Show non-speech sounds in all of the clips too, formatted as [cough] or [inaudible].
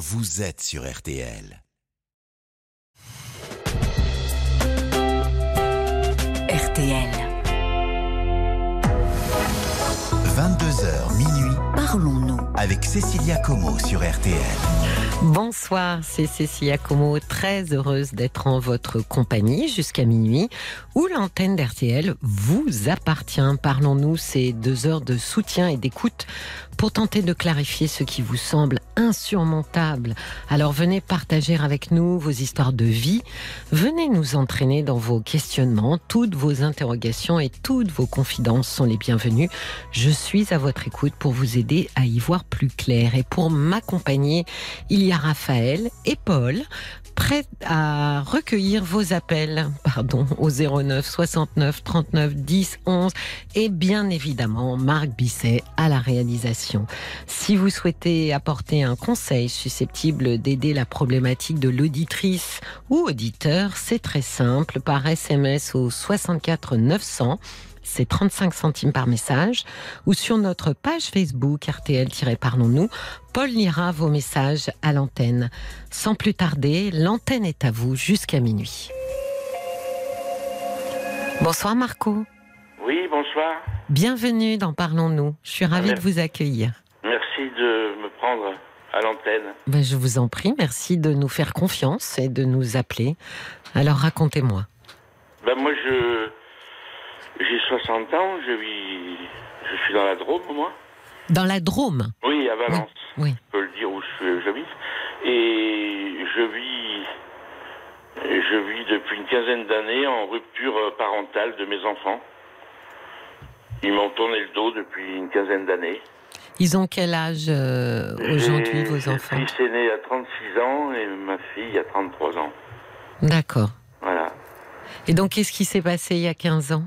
vous êtes sur RTL. RTL. 22h minuit Parlons-nous. avec Cécilia Como sur RTL. Bonsoir, c'est Cécilia Como, très heureuse d'être en votre compagnie jusqu'à minuit, où l'antenne d'RTL vous appartient. Parlons-nous ces deux heures de soutien et d'écoute pour tenter de clarifier ce qui vous semble insurmontable. Alors venez partager avec nous vos histoires de vie, venez nous entraîner dans vos questionnements, toutes vos interrogations et toutes vos confidences sont les bienvenues. Je suis à votre écoute pour vous aider à y voir plus clair. Et pour m'accompagner, il y a Raphaël et Paul prêts à recueillir vos appels, [laughs] pardon, au 09 69 39 10 11 et bien évidemment Marc Bisset à la réalisation. Si vous souhaitez apporter un conseil susceptible d'aider la problématique de l'auditrice ou auditeur, c'est très simple par SMS au 64 900 c'est 35 centimes par message, ou sur notre page Facebook RTL-Parlons-nous, Paul lira vos messages à l'antenne. Sans plus tarder, l'antenne est à vous jusqu'à minuit. Bonsoir Marco, Oui, bonsoir. bienvenue dans Parlons-nous. Je suis ravie de vous accueillir. Merci de me prendre à l'antenne. Ben, je vous en prie, merci de nous faire confiance et de nous appeler. Alors racontez-moi. Ben moi, je j'ai 60 ans, je vis, je suis dans la Drôme, moi. Dans la Drôme Oui, à Valence. Oui. Je peux le dire où je- j'habite. Et je vis, je vis depuis une quinzaine d'années en rupture parentale de mes enfants. Ils m'ont tourné le dos depuis une quinzaine d'années. Ils ont quel âge euh, aujourd'hui, vos enfants Le fils aîné à 36 ans et ma fille à 33 ans. D'accord. Voilà. Et donc, qu'est-ce qui s'est passé il y a 15 ans?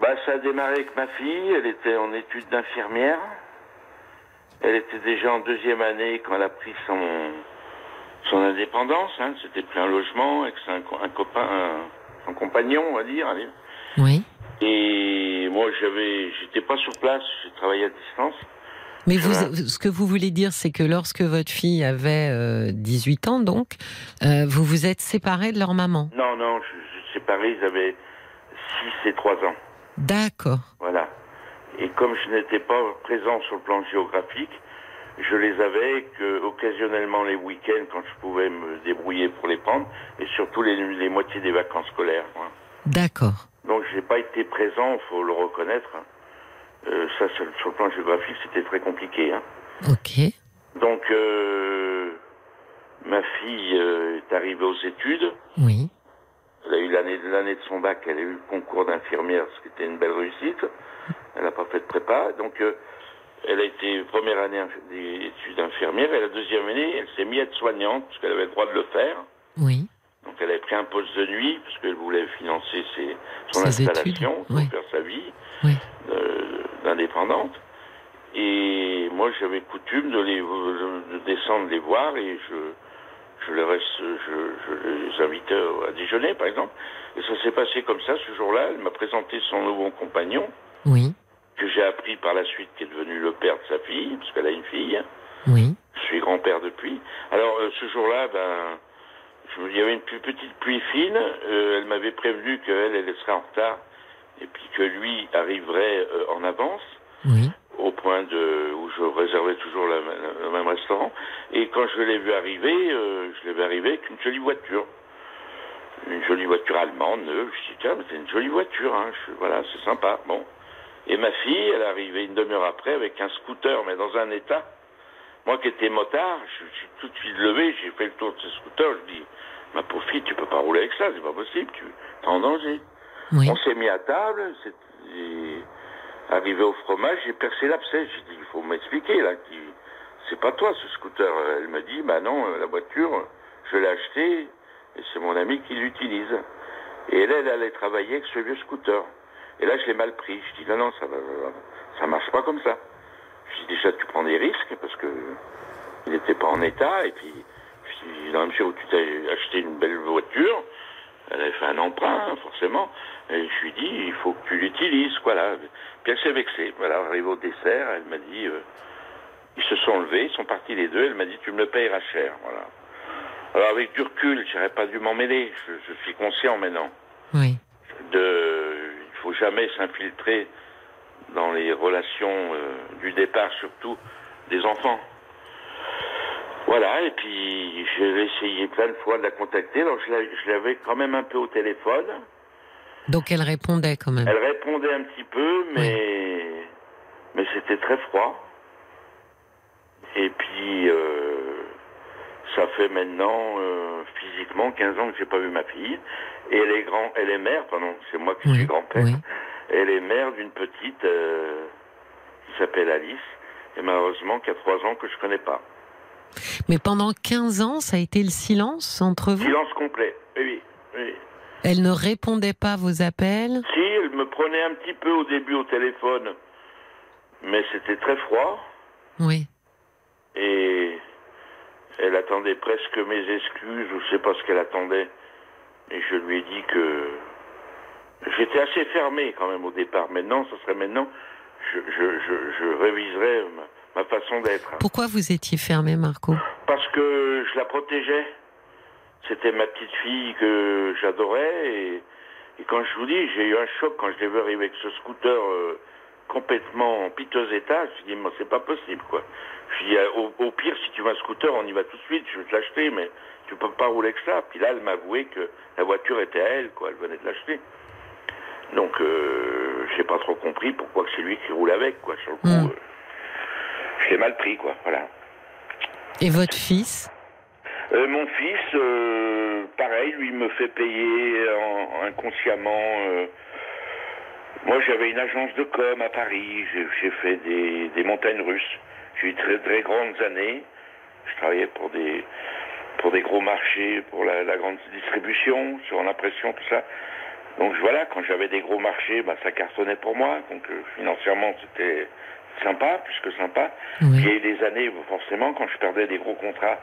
Bah, ça a démarré avec ma fille. Elle était en études d'infirmière. Elle était déjà en deuxième année quand elle a pris son, son indépendance. Hein. C'était pris un logement avec un, un copain, un, son compagnon, on va dire. allez. Oui. Et moi, j'avais, j'étais pas sur place. J'ai travaillé à distance. Mais vous, ce que vous voulez dire, c'est que lorsque votre fille avait euh, 18 ans, donc, euh, vous vous êtes séparés de leur maman. Non, non, je, je suis séparé. Ils avaient 6 et 3 ans. D'accord. Voilà. Et comme je n'étais pas présent sur le plan géographique, je les avais que occasionnellement les week-ends quand je pouvais me débrouiller pour les prendre, et surtout les, les moitiés des vacances scolaires. D'accord. Donc j'ai pas été présent, faut le reconnaître. hein. Euh, ça, sur, le plan géographique, c'était très compliqué. hein. Ok. Donc euh, ma fille euh, est arrivée aux études. Oui. Elle a eu l'année l'année de son bac, elle a eu le concours d'infirmière, ce qui était une belle réussite. Elle n'a pas fait de prépa, donc euh, elle a été première année inf- des études infirmières. Et la deuxième année, elle s'est mise à être soignante, parce qu'elle avait le droit de le faire. Elle avait pris un poste de nuit, parce qu'elle voulait financer ses, son Ses installation, études, pour faire sa vie euh, d'indépendante. Et moi, j'avais coutume de, les, de descendre les voir et je, je les reste, je, je les invitais à déjeuner, par exemple. Et ça s'est passé comme ça ce jour-là. Elle m'a présenté son nouveau compagnon, Oui. que j'ai appris par la suite, qui est devenu le père de sa fille, parce qu'elle a une fille. Oui. Je suis grand-père depuis. Alors, euh, ce jour-là, ben, il y avait une plus petite pluie fine. Euh, elle m'avait prévenu qu'elle, elle serait en retard, et puis que lui arriverait euh, en avance Oui. au point de où je réservais toujours la- la- le même restaurant. Et quand je l'ai vu arriver, euh, je l'ai vu arriver avec une jolie voiture. Une jolie voiture allemande, neuve. Je dis, tiens, mais c'est une jolie voiture, hein. Je- voilà, c'est sympa. Bon. Et ma fille, elle est arrivée une demi-heure après avec un scooter, mais dans un état. Moi qui étais motard, je suis tout de suite levé, j'ai fait le tour de ce scooter, je dis, ma pauvre fille, tu peux pas rouler avec ça, c'est pas possible, tu es en danger. Oui. On s'est mis à table, arrivé au fromage, j'ai percé l'abcès. J'ai dit, il faut m'expliquer là, qui, c'est pas toi ce scooter. Elle m'a dit, bah non, la voiture, je l'ai achetée et c'est mon ami qui l'utilise. Et elle, elle allait travailler avec ce vieux scooter. Et là, je l'ai mal pris. Je dis, non, non, ça ça marche pas comme ça. Déjà, tu prends des risques parce que il n'était pas en état. Et puis, dis, dans la mesure où tu t'as acheté une belle voiture, elle avait fait un emprunt, forcément. Et je lui dis, il faut que tu l'utilises, quoi, là. Puis elle s'est vexée. Voilà, arrivé au dessert, elle m'a dit, euh, Ils se sont levés, ils sont partis les deux. Elle m'a dit, tu me le payeras cher. Voilà. Alors avec du recul, j'aurais pas dû m'en mêler. Je, je suis conscient maintenant. Oui. De, il faut jamais s'infiltrer dans les relations euh, du départ, surtout des enfants. Voilà, et puis j'ai essayé plein de fois de la contacter. Alors je la- je l'avais quand même un peu au téléphone. Donc elle répondait quand même. Elle répondait un petit peu, mais mais c'était très froid. Et puis euh, ça fait maintenant euh, physiquement 15 ans que j'ai pas vu ma fille. Et elle est grand, elle est mère, pardon, c'est moi qui Oui, suis grand-père. oui. Elle est mère d'une petite euh, qui s'appelle Alice. Et malheureusement, qui a trois ans que je connais pas. Mais pendant 15 ans, ça a été le silence entre vous? Silence complet. Oui, oui. Elle ne répondait pas à vos appels? Si, elle me prenait un petit peu au début au téléphone, mais c'était très froid. Oui. Et elle attendait presque mes excuses, je sais pas ce qu'elle attendait. Et je lui ai dit que j'étais assez fermé quand même au départ. Maintenant, ce serait maintenant, je, je, je, je réviserais ma, ma façon d'être. Pourquoi vous étiez fermé, Marco? Parce que je la protégeais. C'était ma petite fille que j'adorais. Et, et quand je vous dis, j'ai eu un choc quand je l'ai vu arriver avec ce scooter euh, complètement en piteux état. Je me suis dit, moi, c'est pas possible, quoi. Je dis, euh, au, au pire, si tu veux un scooter, on y va tout de suite, je vais te l'acheter, mais tu peux pas rouler que ça. Puis là, elle m'a avoué que la voiture était à elle, quoi. Elle venait de l'acheter. Donc, euh, j'ai pas trop compris pourquoi que c'est lui qui roule avec, quoi. Sur le coup, Mm. euh, je l'ai mal pris, quoi. Voilà. Et votre fils? Euh, mon fils, euh, pareil, lui me fait payer en- inconsciemment. moi, j'avais une agence de com à Paris. J'ai j'ai fait des, des montagnes russes. J'ai eu très très grandes années. Je travaillais pour des pour des gros marchés, pour la, la grande distribution, sur l'impression, tout ça. Donc voilà, quand j'avais des gros marchés, bah, ça cartonnait pour moi. Donc euh, financièrement, c'était sympa, plus que sympa. Oui. Il y a eu des années, forcément, quand je perdais des gros contrats.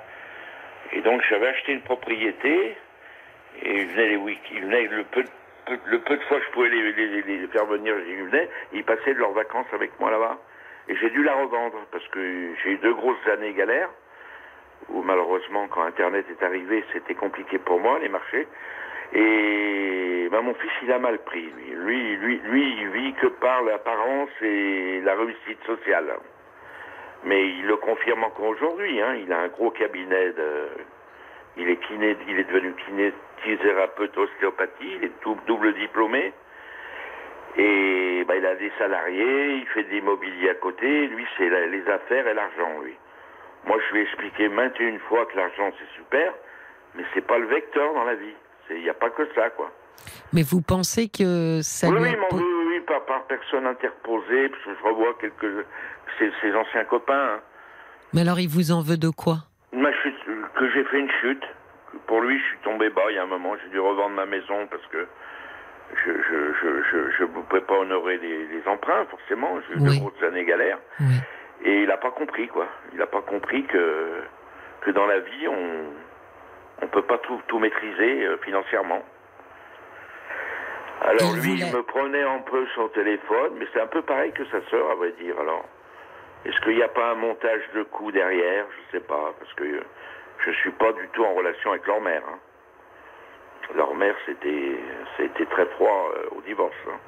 Et donc j'avais acheté une propriété, et il venait les week il venait le peu, peu- le peu de fois que je pouvais les, les- les- les faire venir, ils venaient, ils passaient de leurs vacances avec moi là-bas. Et j'ai dû la revendre, parce que j'ai eu deux grosses années galères, où malheureusement, quand Internet est arrivé, c'était compliqué pour moi, les marchés. Et ben, mon fils, il a mal pris. Lui, lui, lui, il vit que par l'apparence et la réussite sociale. Mais il le confirme encore aujourd'hui. Hein. Il a un gros cabinet de... Il est kiné, il est devenu kinésithérapeute ostéopathie, il est dou- double diplômé. Et ben, il a des salariés, il fait de l'immobilier à côté. Lui, c'est les affaires et l'argent, lui. Moi, je lui ai expliqué maintes et une fois que l'argent, c'est super, mais c'est pas le vecteur dans la vie. Il n'y a pas que ça, quoi. Mais vous pensez que ça oui, lui oui, oui, oui, par, par personne interposée, parce que je revois quelques ses, ses anciens copains. hein. Mais alors il vous en veut de quoi? Ma chute, que j'ai fait une chute. Pour lui, je suis tombé bas il y a un moment. J'ai dû revendre ma maison parce que je je je je, je ne pouvais pas honorer les, les emprunts forcément. J'ai eu Oui. de grosses années galères. Oui. Et il n'a pas compris quoi. Il n'a pas compris que que dans la vie on on peut pas tout tout maîtriser euh, financièrement. Alors lui, il me prenait un peu son téléphone, mais c'est un peu pareil que sa sœur, à vrai dire. Alors, est-ce qu'il n'y a pas un montage de coups derrière? Je sais pas, parce que euh, je suis pas du tout en relation avec leur mère. hein. Leur mère, c'était c'était très froid euh, au divorce. hein.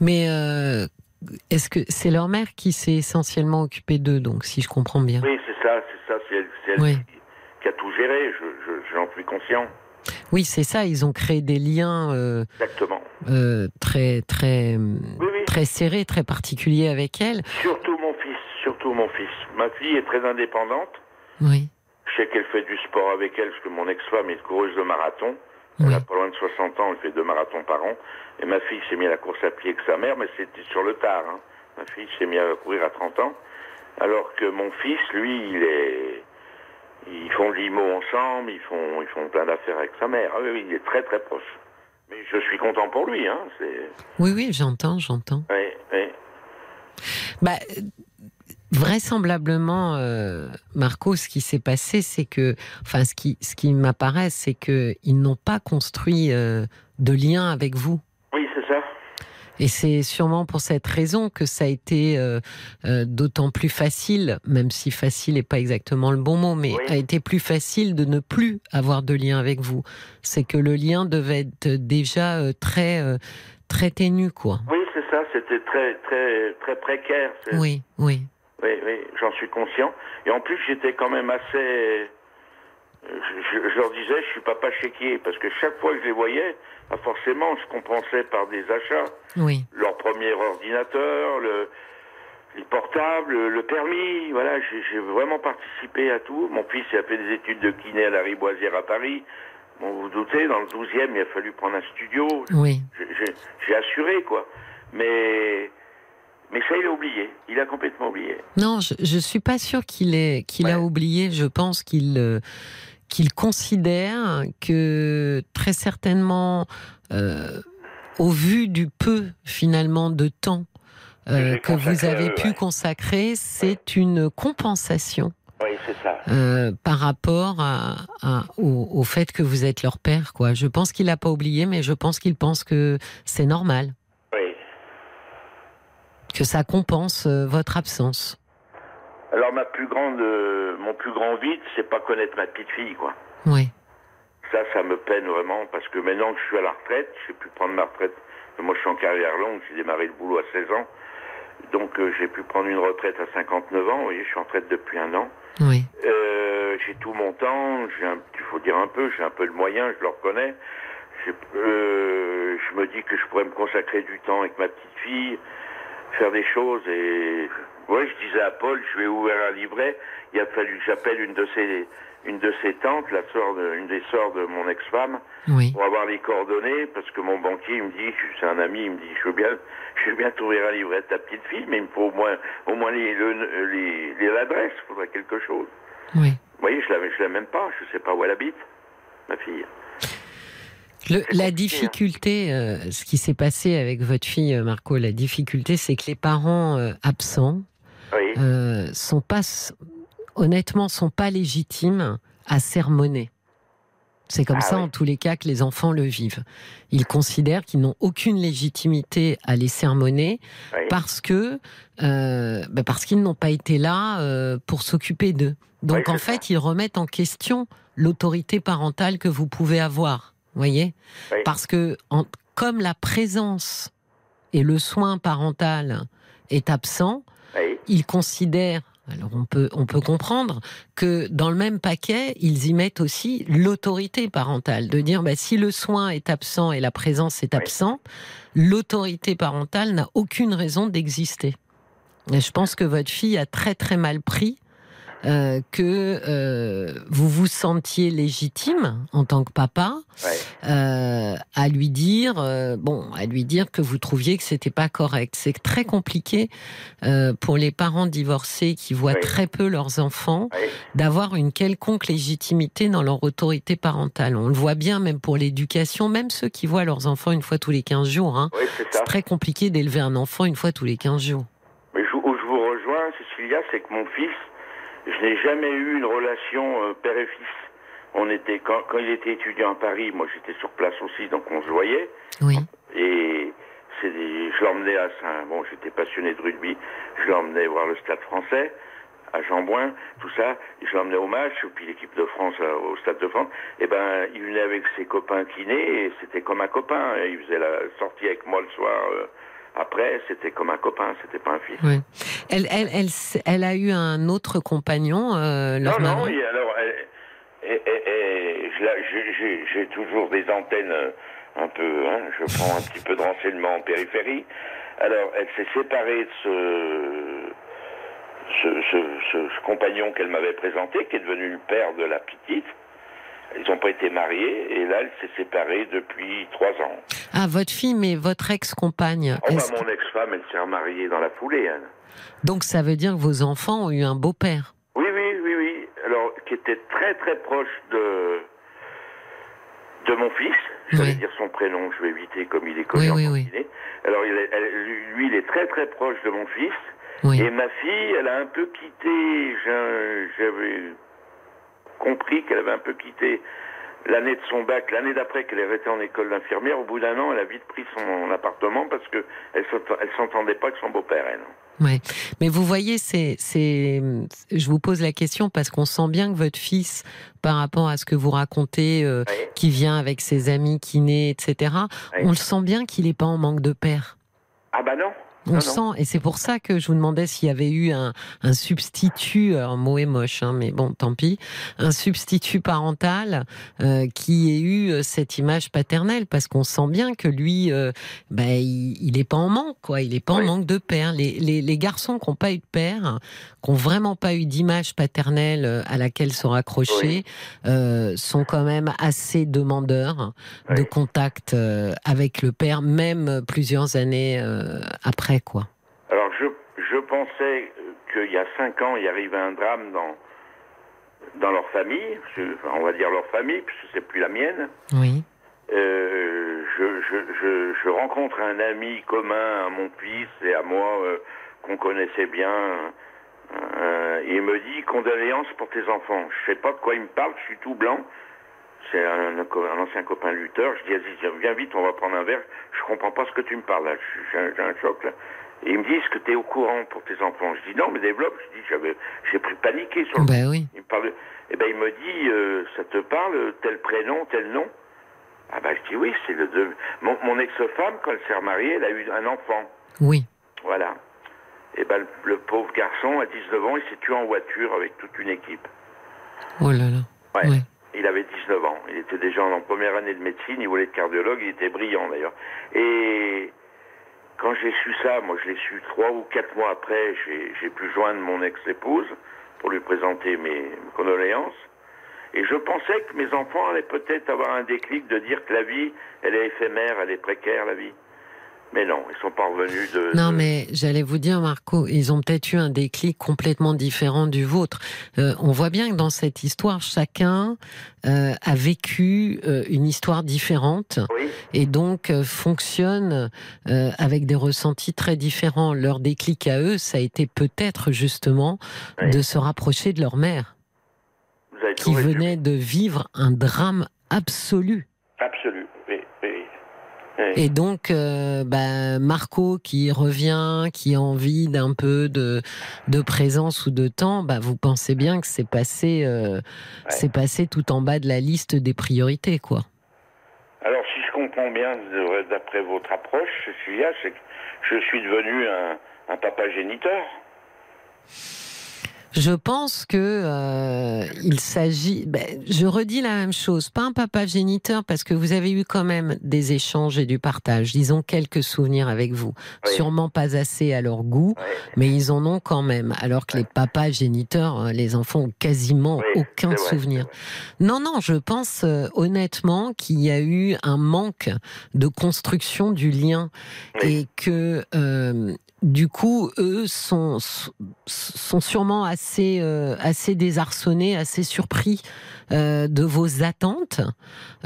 Mais euh, est-ce que c'est leur mère qui s'est essentiellement occupée d'eux, donc si je comprends bien? Oui, c'est ça, c'est ça, c'est elle, c'est elle Oui. qui, qui a tout géré. Je, je, j'en suis conscient. Oui, c'est ça. Ils ont créé des liens euh, Exactement. euh, très très Oui, oui. très serrés, très particuliers avec elle. Surtout mon fils, surtout mon fils. Ma fille est très indépendante. Oui. Je sais qu'elle fait du sport avec elle, parce que mon ex-femme est coureuse de marathon. Elle Oui. a pas loin de 60 ans, elle fait deux marathons par an. Et ma fille s'est mise à la course à pied avec sa mère, mais c'était sur le tard. hein. Ma fille s'est mise à courir à 30 ans. Alors que mon fils, lui, il est... Ils font de l'IMO ensemble, ils font, ils font plein d'affaires avec sa mère. Ah oui, oui, il est très très proche. Mais je suis content pour lui, hein. Oui, oui, j'entends, j'entends. Oui, oui. Bah, vraisemblablement, euh, Marco, ce qui s'est passé, c'est que, enfin, ce qui, ce qui m'apparaît, c'est que ils n'ont pas construit euh, de lien avec vous. Et c'est sûrement pour cette raison que ça a été euh, euh, d'autant plus facile, même si facile n'est pas exactement le bon mot, mais Oui. a été plus facile de ne plus avoir de lien avec vous. C'est que le lien devait être déjà euh, très euh, très ténu, quoi. Oui, c'est ça, c'était très, très, très précaire. Oui, oui. Oui, oui, j'en suis conscient. Et en plus, j'étais quand même assez. Je, je- leur disais, je suis papa chéquier, parce que chaque fois que je les voyais, bah, forcément, je compensais par des achats. Oui, Leur premier ordinateur, le, les portables, le permis, voilà, j'ai vraiment participé à tout. Mon fils il a fait des études de kiné à la Riboisière à Paris. Bon, vous vous doutez, dans le 12e, il a fallu prendre un studio. oui. J'ai- assuré, quoi. Mais, mais ça, il a oublié. Il a complètement oublié. Non, je, je suis pas sûre qu'il a oublié. Je pense qu'il euh, qu'il considère que très certainement, euh, au vu du peu finalement de temps euh, que vous avez eux, pu ouais. consacrer, c'est une compensation Oui, c'est ça. euh, par rapport à, à- au, au fait que vous êtes leur père. Quoi. Je pense qu'il n'a pas oublié, mais je pense qu'il pense que c'est normal, Oui. que ça compense votre absence. Alors, ma plus grande, mon plus grand vide, c'est pas connaître ma petite fille, quoi. Oui, Ça, ça me peine vraiment parce que maintenant que je suis à la retraite, j'ai pu prendre ma retraite. Moi, je suis en carrière longue, j'ai démarré le boulot à 16 ans. Donc, euh, j'ai pu prendre une retraite à 59 ans. Vous voyez, je suis en retraite depuis un an. oui, Euh, j'ai tout mon temps, j'ai un, il faut dire un peu, j'ai un peu de moyens, je le reconnais. Euh, je me dis que je pourrais me consacrer du temps avec ma petite fille, faire des choses et ouais, je disais à Paul, je vais ouvrir un livret. Il a fallu que j'appelle une de ses une de ses tantes, la sœur de, une des sœurs de mon ex-femme, oui. pour avoir les coordonnées, parce que mon banquier il me dit, c'est un ami, il me dit, je veux bien, [laughs] je veux bien t'ouvrir un livret de ta petite fille, mais il me faut au moins, au moins les, le- les, les l'adresse, il faudrait quelque chose. oui. Vous voyez, je la, je la même pas, je sais pas où elle habite, ma fille. Le- la compliqué, difficulté, euh, ce qui s'est passé avec votre fille, euh, Marco, la difficulté, c'est que les parents euh, absents Oui, euh, sont pas, honnêtement, sont pas légitimes à sermonner. C'est comme Ah ça, en tous les cas, que les enfants le vivent. Ils considèrent qu'ils n'ont aucune légitimité à les sermonner oui, parce que euh, bah, parce qu'ils n'ont pas été là euh, pour s'occuper d'eux. Donc Oui, en fait, ils remettent en question l'autorité parentale que vous pouvez avoir. Voyez, Oui. parce que en- comme la présence et le soin parental est absent, ils considèrent, alors on peut, on peut comprendre, que dans le même paquet, ils y mettent aussi l'autorité parentale. De dire, bah, si le soin est absent et la présence est Oui. absente, l'autorité parentale n'a aucune raison d'exister. Et je pense que votre fille a très très mal pris euh, que euh, vous vous sentiez légitime en tant que papa euh, à lui dire bon à lui dire que vous trouviez que c'était pas correct. C'est très compliqué pour les parents divorcés qui voient très peu leurs enfants d'avoir une quelconque légitimité dans leur autorité parentale. On le voit bien même pour l'éducation même ceux qui voient leurs enfants une fois tous les 15 jours hein. C'est très compliqué d'élever un enfant une fois tous les 15 jours. Mais je, où je vous rejoins, Cécilia, c'est que mon fils, je n'ai jamais eu une relation euh, père et fils. On était quand, quand il était étudiant à Paris, moi j'étais sur place aussi, donc on se voyait. oui Et c'est des- je l'emmenais à Saint. Bon, j'étais passionné de rugby. Je l'emmenais voir le Stade Français à Jambouin, tout ça. Je l'emmenais au match, puis l'équipe de France euh, au Stade de France. Et ben, il venait avec ses copains kinés et c'était comme un copain. Et il faisait la sortie avec moi le soir. euh, après, c'était comme un copain, c'était pas un fils. oui elle, elle, elle, s- elle a eu un autre compagnon euh, leur Non, non, et alors, et- et- j'ai- toujours des antennes euh, un peu, hein, je prends un petit peu de renseignements en périphérie. Alors, elle s'est séparée de ce, ce, ce, ce- ce compagnon qu'elle m'avait présenté, qui est devenu le père de la petite. Ils n'ont pas été mariés, et là, elle s'est séparée depuis trois ans. ah votre fille mais votre ex-compagne Oh, bah, mon ex-femme, elle s'est remariée dans la foulée, hein. donc ça veut dire que vos enfants ont eu un beau-père Oui, oui, oui, oui. Alors, qui était très, très proche de de mon fils. Je vais Oui. dire son prénom, je vais éviter comme il est connu Oui, oui, oui. Alors, il est- elle- lui, il est très, très proche de mon fils. oui Et ma fille, elle a un peu quitté, j'avais compris qu'elle avait un peu quitté l'année de son bac, l'année d'après qu'elle est été en école d'infirmière, au bout d'un an, elle a vite pris son appartement parce que elle s'entendait pas avec son beau-père, elle. Ouais. Mais vous voyez, c'est, c'est, je vous pose la question parce qu'on sent bien que votre fils, par rapport à ce que vous racontez, euh, qui vient avec ses amis kinés, etc., on le sent bien qu'il n'est pas en manque de père. Ah bah non. On sent, et c'est pour ça que je vous demandais s'il y avait eu un, un substitut, un mot est moche, hein, mais bon, tant pis, un substitut parental euh, qui ait eu euh, cette image paternelle, parce qu'on sent bien que lui, euh, bah, il, n'est pas en manque, quoi. Il n'est pas en manque de père. Les, les, les garçons qui n'ont pas eu de père, qui n'ont vraiment pas eu d'image paternelle euh, à laquelle se raccrocher, euh, sont quand même assez demandeurs de contact avec le père, même plusieurs années après. Alors, je, je pensais qu'il y a cinq ans, il y arrivait un drame dans, dans leur famille, on va dire leur famille, puisque c'est plus la mienne. Oui. Euh, je, je, je, rencontre un ami commun à mon fils et à moi euh, qu'on connaissait bien. Euh, il me dit condoléances pour tes enfants. Je sais pas de quoi il me parle, je suis tout blanc. C'est un, un, ancien copain lutteur. Je dis, viens vite, on va prendre un verre. Je comprends pas ce que tu me parles là. J'ai un, un, choc là. Et il me dit, est-ce que tu es au courant pour tes enfants Je dis, non, mais développe. Je dis, j'avais, j'ai pris paniqué sur le. Ben oui. Il me parle. Eh ben, il me dit, euh, ça te parle, tel prénom, tel nom? Ah ben, je dis, oui, c'est le deux. Mon, mon ex-femme, quand elle s'est remariée, elle a eu un enfant. Oui. Voilà. Et ben, le, le, pauvre garçon, à 19 ans, il s'est tué en voiture avec toute une équipe. Oh là là. Ouais. ouais. Il avait 19 ans. Il était déjà en première année de médecine. Il voulait être cardiologue. Il était brillant d'ailleurs. Et quand j'ai su ça, moi je l'ai su trois ou quatre mois après, j'ai pu joindre mon ex-épouse pour lui présenter mes condoléances. Et je pensais que mes enfants allaient peut-être avoir un déclic de dire que la vie, elle est éphémère, elle est précaire, la vie. Mais non, ils sont parvenus de. Non, mais j'allais vous dire, Marco, ils ont peut-être eu un déclic complètement différent du vôtre. Euh, on voit bien que dans cette histoire, chacun euh, a vécu euh, une histoire différente oui. et donc fonctionne avec des ressentis très différents. Leur déclic à eux, ça a été peut-être justement Oui. de se rapprocher de leur mère, qui venait de vivre un drame absolu. Oui. Et donc, euh, bah, Marco qui revient, qui a envie d'un peu de, de présence ou de temps, bah, vous pensez bien que c'est passé, euh, c'est passé tout en bas de la liste des priorités, quoi. Alors, si je comprends bien, d'après votre approche, Cécilia, c'est que je suis devenu un, un papa géniteur. Je pense que euh, il s'agit. ben, je redis la même chose. Pas un papa géniteur parce que vous avez eu quand même des échanges et du partage. Ils ont quelques souvenirs avec vous. Oui. Sûrement pas assez à leur goût, mais ils en ont quand même. Alors que les papas géniteurs, euh, les enfants ont quasiment Oui, aucun souvenir. Non, non, je pense euh, honnêtement qu'il y a eu un manque de construction du lien et que euh, du coup, eux sont, sont sûrement assez, euh, assez désarçonnés, assez surpris euh, de vos attentes,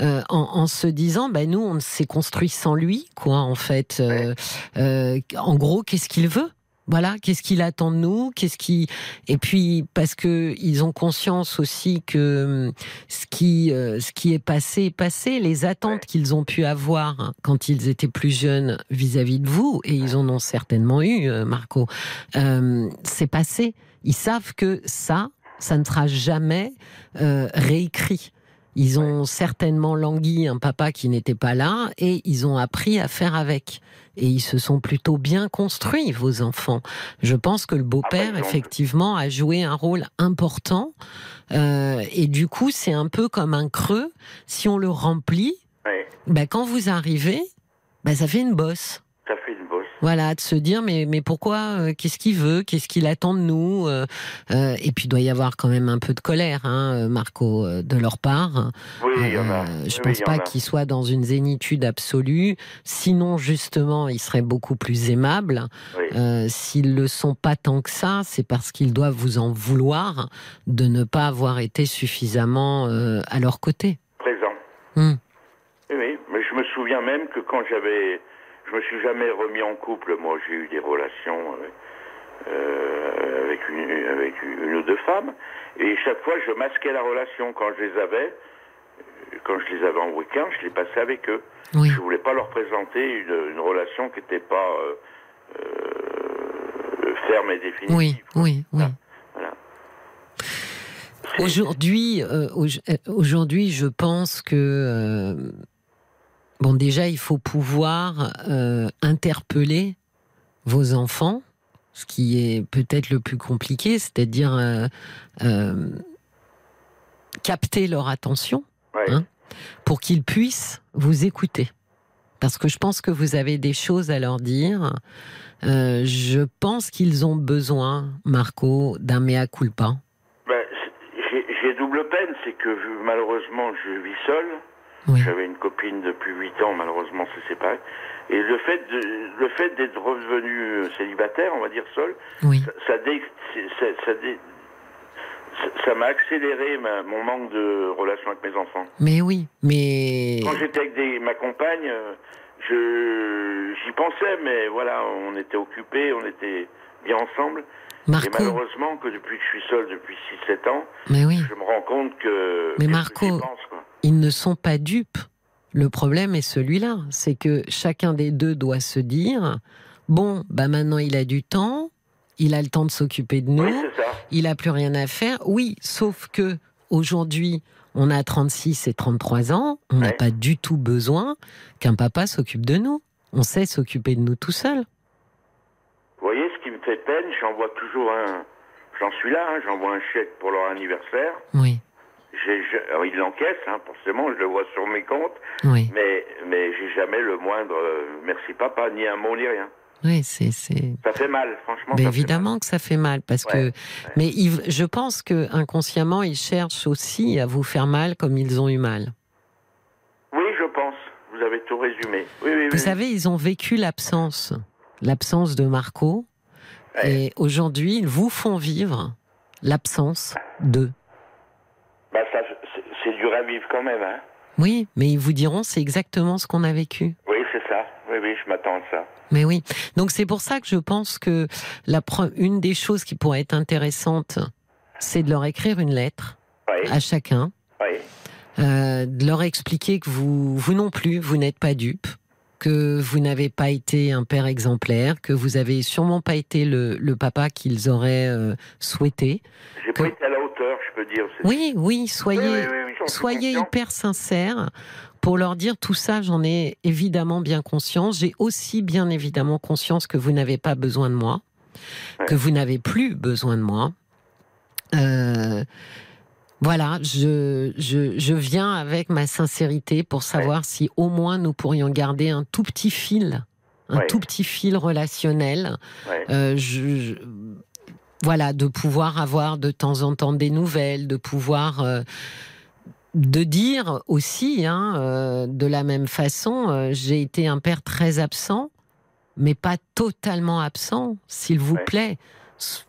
euh, en, en se disant, bah, nous, on s'est construit sans lui, quoi, en fait. Euh, euh, en gros, qu'est-ce qu'il veut? Voilà, qu'est-ce qu'il attend de nous, qu'est-ce qui et puis parce que ils ont conscience aussi que hum, ce qui euh, ce qui est passé est passé, les attentes qu'ils ont pu avoir quand ils étaient plus jeunes vis-à-vis de vous et ils en ont certainement eu, euh, Marco. Euh, c'est passé. Ils savent que ça, ça ne sera jamais euh, réécrit. Ils ont certainement langui un papa qui n'était pas là et ils ont appris à faire avec. Et ils se sont plutôt bien construits, vos enfants. Je pense que le beau-père, Ah, effectivement, a joué un rôle important. Euh, et du coup, c'est un peu comme un creux. Si on le remplit, Ouais. bah, quand vous arrivez, bah, ça fait une bosse. Ça fait une bosse. Voilà, de se dire mais mais pourquoi euh, Qu'est-ce qu'il veut Qu'est-ce qu'il attend de nous euh, euh, Et puis il doit y avoir quand même un peu de colère, hein, Marco, de leur part. Oui, il y en a. Je Oui, pense pas qu'ils soient dans une zénitude absolue. Sinon, justement, ils seraient beaucoup plus aimables. Oui. Euh, S'ils le sont pas tant que ça, c'est parce qu'ils doivent vous en vouloir de ne pas avoir été suffisamment euh, à leur côté. Présent. Oui, oui, mais je me souviens même que quand j'avais, je me suis jamais remis en couple. Moi, j'ai eu des relations avec, euh, avec, une, avec une ou deux femmes, et chaque fois, je masquais la relation quand je les avais. quand je les avais en week-end, je les passais avec eux. Oui. Je voulais pas leur présenter une, une relation qui n'était pas euh, euh, ferme et définitive. Oui, oui, oui. Voilà. Aujourd'hui, euh, au- euh, aujourd'hui, je pense que euh, bon, déjà, il faut pouvoir euh, interpeller vos enfants, ce qui est peut-être le plus compliqué, c'est-à-dire euh, euh, capter leur attention Ouais. Hein pour qu'ils puissent vous écouter. Parce que je pense que vous avez des choses à leur dire. Euh, je pense qu'ils ont besoin, Marco, d'un mea culpa. Ben, j'ai double peine, c'est que malheureusement je vis seul. Oui. J'avais une copine depuis 8 ans, malheureusement c'est séparé. Et le fait de, le fait d'être revenu euh, célibataire, on va dire seul, Oui. ça, ça, dé- c'est- ça, ça dé- ça- ça m'a accéléré ma- mon manque de relation avec mes enfants. Mais oui, mais Quand j'étais avec des- ma compagne, euh, je j'y pensais, mais voilà, on était occupés, on était bien ensemble. Et Marco, malheureusement que depuis que je suis seul depuis 6-7 ans, mais oui, je me rends compte que. Mais Marco- pense, quoi. Ils ne sont pas dupes. Le problème est celui-là, c'est que chacun des deux doit se dire bon, bah maintenant il a du temps, il a le temps de s'occuper de nous, Oui, il a plus rien à faire. Oui, sauf que aujourd'hui, on a 36 et 33 ans, on n'a pas du tout besoin qu'un papa s'occupe de nous. On sait s'occuper de nous tout seul. Vous voyez, ce qui me fait peine, j'envoie toujours un. J'en suis là, hein, j'envoie un chèque pour leur anniversaire. Oui, Ils l'encaissent, hein, forcément, je le vois sur mes comptes, oui, mais, mais j'ai jamais le moindre euh, merci papa, ni un mot, ni rien. oui, c'est c'est Ça fait mal, franchement. Évidemment que ça fait mal parce Ouais, que. Mais je pense que inconsciemment ils cherchent aussi à vous faire mal comme ils ont eu mal. mal. Oui, je pense. Vous avez tout résumé. Oui, oui, Vous oui. savez, ils ont vécu l'absence, l'absence de Marco, Ouais. et aujourd'hui ils vous font vivre l'absence d'eux. Bah, ça, c'est- dur à vivre quand même, hein. Oui, mais ils vous diront c'est exactement ce qu'on a vécu. Oui, c'est ça. Oui, oui, je m'attends à ça. Mais oui. Donc c'est pour ça que je pense que la pre- une des choses qui pourrait être intéressante, c'est de leur écrire une lettre Oui, à chacun. oui. Euh, de leur expliquer que vous, vous non plus, vous n'êtes pas dupe, que vous n'avez pas été un père exemplaire, que vous avez sûrement pas été le, le papa qu'ils auraient euh, souhaité. J'ai pas été à la hauteur, je peux dire. C'est- Oui, oui, soyez, Oui, oui, oui, soyez hyper sincères pour leur dire tout ça. J'en ai évidemment bien conscience. J'ai aussi bien évidemment conscience que vous n'avez pas besoin de moi, Ouais. que vous n'avez plus besoin de moi. Euh, voilà, je, je, je viens avec ma sincérité pour savoir si au moins nous pourrions garder un tout petit fil, un Ouais. tout petit fil relationnel. Ouais. Euh, je, je- voilà, de pouvoir avoir de temps en temps des nouvelles, de pouvoir euh, de dire aussi, hein, euh, de la même façon, euh, j'ai été un père très absent, mais pas totalement absent, s'il vous Ouais. plaît.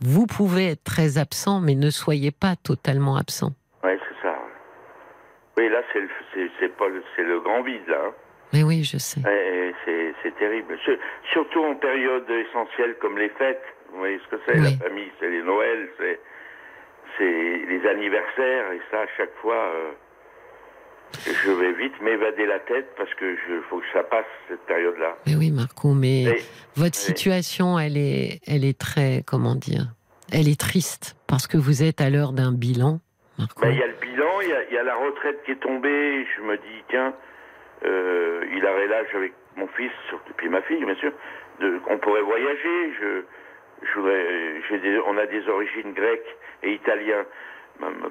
Vous pouvez être très absent, mais ne soyez pas totalement absent. Oui, c'est ça. Oui, là, c'est le, le, c'est le grand vide, là. hein. Mais oui, je sais. C'est, terrible. Sur- Surtout en période essentielle comme les fêtes. Vous voyez ce que c'est Oui. La famille, c'est les Noëls, c'est, c'est les anniversaires. Et ça, à chaque fois, euh, je vais vite m'évader la tête parce que je faut que ça passe, cette période-là. Mais oui, Marco, mais votre oui. situation, elle est, elle est très, comment dire, elle est triste parce que vous êtes à l'heure d'un bilan, Marco. Ben, Il y a le bilan, il y a, il y a la retraite qui est tombée. Je me dis, tiens, euh, il aurait l'âge avec mon fils, surtout, puis ma fille, bien sûr. De, on pourrait voyager. Je, je voudrais, j'ai des, on a des origines grecques et italiennes.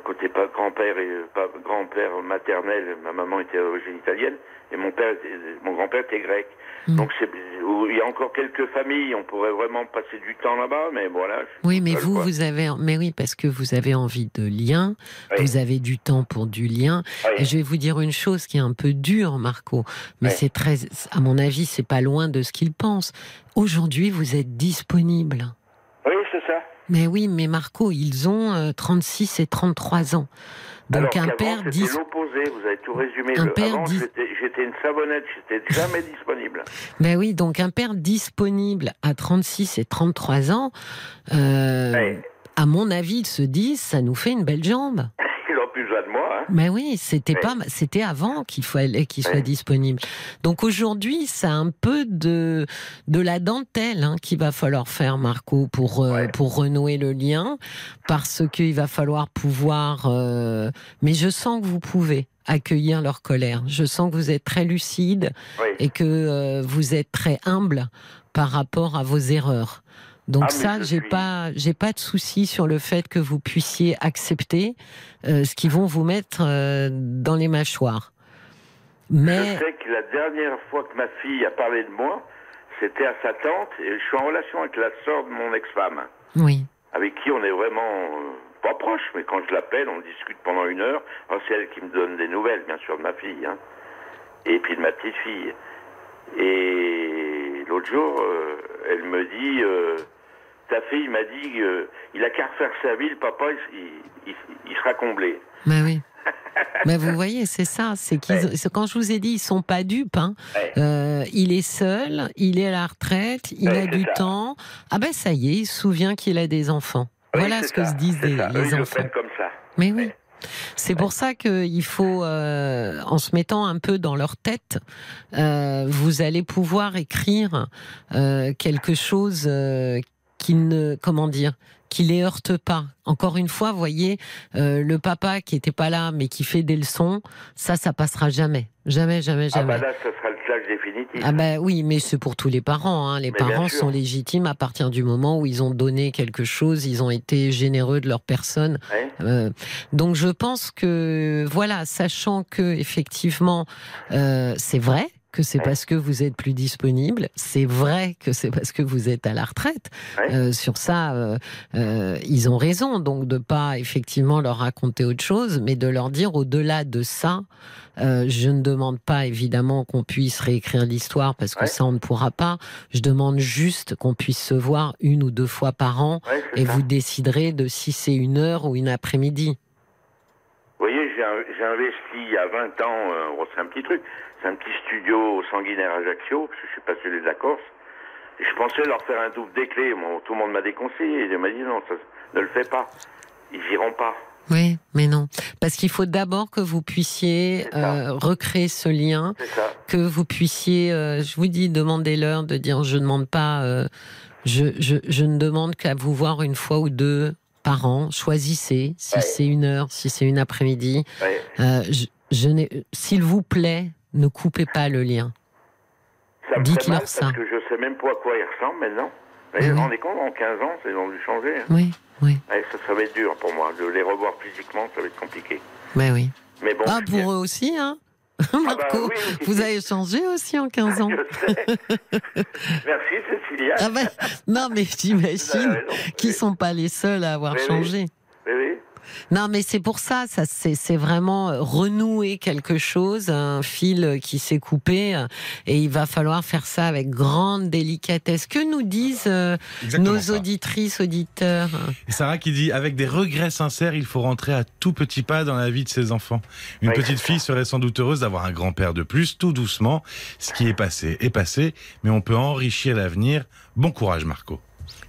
Côté pas grand-père et pas grand-père maternel, ma maman était d'origine italienne et mon père, était- mon grand-père était grec. Mm. Donc il y a encore quelques familles, on pourrait vraiment passer du temps là-bas, mais voilà. Oui, mais vous, vous avez, mais oui, parce que vous avez envie de lien, Oui. vous avez du temps pour du lien. Oui. Et je vais vous dire une chose qui est un peu dure, Marco, mais Oui. c'est très, à mon avis, c'est pas loin de ce qu'il pense. Aujourd'hui, vous êtes disponible. Mais oui, mais Marco, ils ont euh, 36 et 33 ans. Donc Alors un père dis- l'opposé, vous avez tout résumé. Un Le- père j'étais j'étais une savonnette, j'étais jamais disponible. Ben oui, donc un père disponible à 36 et 33 ans, euh, Ouais. à mon avis, ils se disent, ça nous fait une belle jambe. [laughs] Il a plus au-delà de moi. Hein. Mais oui, c'était pas, c'était avant qu'il fallait qu'il soit disponible. Donc aujourd'hui, c'est un peu de de la dentelle hein, qu'il va falloir faire, Marco, pour euh, pour renouer le lien, parce qu'il va falloir pouvoir. euh, Mais je sens que vous pouvez accueillir leur colère. Je sens que vous êtes très lucide et que euh, vous êtes très humble par rapport à vos erreurs. Donc Ah, ça, je j'ai suis- pas, j'ai pas de souci sur le fait que vous puissiez accepter euh, ce qu'ils vont vous mettre euh, dans les mâchoires. Mais Je sais que la dernière fois que ma fille a parlé de moi, c'était à sa tante, et je suis en relation avec la sœur de mon ex-femme, oui, avec qui on est vraiment euh, pas proche, mais quand je l'appelle, on discute pendant une heure. Alors, c'est elle qui me donne des nouvelles, bien sûr, de ma fille, hein, et puis de ma petite fille. Et l'autre jour, elle me dit, ta fille m'a dit, euh, il a qu'à refaire sa vie, le papa, il, il- il- sera comblé. mais oui. [laughs] Mais vous voyez, c'est ça. C'est qu'ils, quand je vous ai dit, ils sont pas dupes. Hein. Ouais. Euh, il est seul, il est à la retraite, il Ouais, a du ça. temps. Ah ben ça y est, il se souvient qu'il a des enfants. Oui, voilà ce que se disent ça. les Eux, ils le enfants. comme ça. Mais oui. C'est pour ça qu'il faut, euh, en se mettant un peu dans leur tête, euh, vous allez pouvoir écrire euh, quelque chose euh, qui ne, comment dire, qui les heurte pas. Encore une fois, voyez, euh, le papa qui était pas là, mais qui fait des leçons, ça, ça passera jamais, jamais, jamais, Ah jamais. bah là, ce sera le clash définitif. Ah ben oui, mais c'est pour tous les parents. Hein. Les Mais parents sont légitimes à partir du moment où ils ont donné quelque chose, ils ont été généreux de leur personne. Ouais. Euh, donc je pense que voilà, sachant que effectivement euh, c'est vrai que c'est Ouais. parce que vous êtes plus disponible, c'est vrai que c'est parce que vous êtes à la retraite. Ouais. Euh, sur ça, euh, euh, ils ont raison donc de pas effectivement leur raconter autre chose, mais de leur dire au-delà de ça, je ne demande pas évidemment qu'on puisse réécrire l'histoire parce que Ouais. ça on ne pourra pas. Je demande juste qu'on puisse se voir une ou deux fois par an et ça. vous déciderez de si c'est une heure ou une après-midi. Vous voyez, j'ai investi il y a 20 ans, c'est un petit truc, c'est un petit studio sanguinaire à Ajaccio, parce que je suis passionné de la Corse. Et je pensais leur faire un double des clés. Bon, tout le monde m'a déconseillé. Il m'a dit non, ça, ne le fais pas. Ils iront pas. Oui, mais non. Parce qu'il faut d'abord que vous puissiez euh, recréer ce lien, que vous puissiez, euh, je vous dis, demandez-leur de dire je ne demande pas, euh, je, je, je ne demande qu'à vous voir une fois ou deux par an. Choisissez si Ouais. c'est une heure, si c'est une après-midi. Ouais. Je, je n'ai- S'il vous plaît, ne coupez pas le lien. Dites-leur ça. parce que je sais même pas à quoi il ressemble maintenant. Mais Ah vous vous rendez compte, en 15 ans, ils ont dû changer. hein. Oui, oui, Ouais, ça, ça va être dur pour moi. De les revoir physiquement, ça va être compliqué. mais oui. Mais bon. Ah, pour eux aussi, hein [laughs] bah Marco, oui, oui. vous avez changé aussi en 15 ans. [laughs] Je sais. Merci Cécilia. Ah ben, non, mais j'imagine qu'ils sont pas les seuls à avoir oui. changé. Oui, oui. Non, mais c'est pour ça, ça c'est vraiment euh, renouer quelque chose, un fil qui s'est coupé, euh, et il va falloir faire ça avec grande délicatesse. Que nous disent euh, Exactement nos ça. auditrices, auditeurs? Et Sarah qui dit avec des regrets sincères, il faut rentrer à tout petit pas dans la vie de ses enfants. Une Oui, petite fille serait sans doute heureuse d'avoir un grand-père de plus, tout doucement. Ce qui est passé est passé, mais on peut enrichir l'avenir. Bon courage, Marco.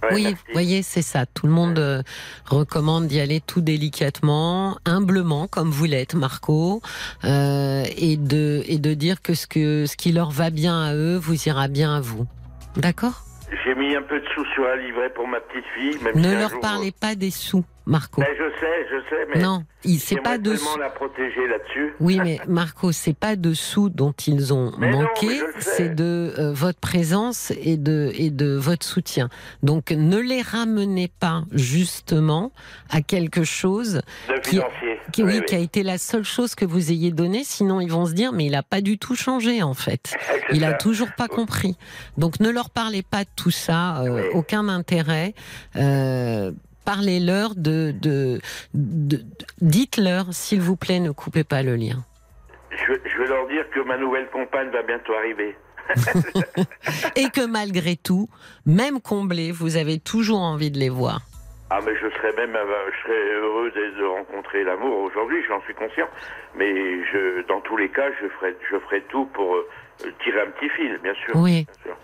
Ouais, Oui, vous voyez, c'est ça. Tout le monde euh, recommande d'y aller tout délicatement, humblement, comme vous l'êtes, Marco, euh, et de et de dire que ce que ce qui leur va bien à eux vous ira bien à vous. D'accord? J'ai mis un peu de sous sur un livret pour ma petite fille. Même Ne leur jour- parlez pas des sous, Marco. Ben, je sais, je sais, mais. Non, il- c'est pas de la protéger là-dessus. Oui, mais [laughs] Marco, c'est pas de sous dont ils ont Mais manqué, c'est de euh, votre présence et de et de votre soutien. Donc ne les ramenez pas justement à quelque chose De Qui- qui, oui, Oui, qui a été la seule chose que vous ayez donnée, sinon ils vont se dire mais il a pas du tout changé en fait. [laughs] Il a toujours pas compris. Donc ne leur parlez pas de tout ça, euh, Oui. aucun intérêt. Euh, Parlez-leur de, de, de- de- dites-leur s'il vous plaît ne coupez pas le lien. Je, vais- je vais leur dire que ma nouvelle compagne va bientôt arriver. [laughs] Et que malgré tout, même comblés, vous avez toujours envie de les voir. Ah, mais je serais même euh, je serais heureux de, rencontrer l'amour aujourd'hui, j'en suis conscient. Mais je, dans tous les cas, je ferai, je ferai tout pour euh, tirer un petit fil, bien sûr. Oui, Bien sûr.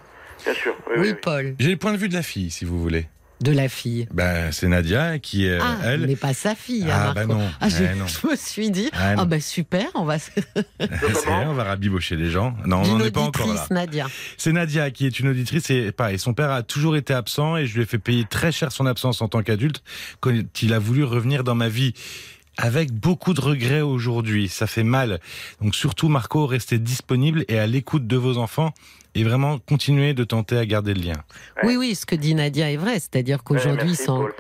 Bien sûr. Oui, oui, oui, oui. Paul. J'ai le point de vue de la fille, si vous voulez. De la fille Ben, c'est Nadia qui, euh, Ah, elle. mais pas sa fille. Ah, hein, Marco. non, Ah, je, eh non. [laughs] je me suis dit, Ah, ah, bah super, on va se. [laughs] C'est vrai, on va rabibocher les gens. Non, on n'en est pas encore là. Nadia. C'est Nadia qui est une auditrice et pareil, son père a toujours été absent et je lui ai fait payer très cher son absence en tant qu'adulte quand il a voulu revenir dans ma vie. Avec beaucoup de regrets aujourd'hui, ça fait mal. Donc surtout Marco, restez disponible et à l'écoute de vos enfants et vraiment continuez de tenter à garder le lien. Oui, oui, ce que dit Nadia est vrai, c'est-à-dire qu'aujourd'hui, Ouais, ils sont. Paul.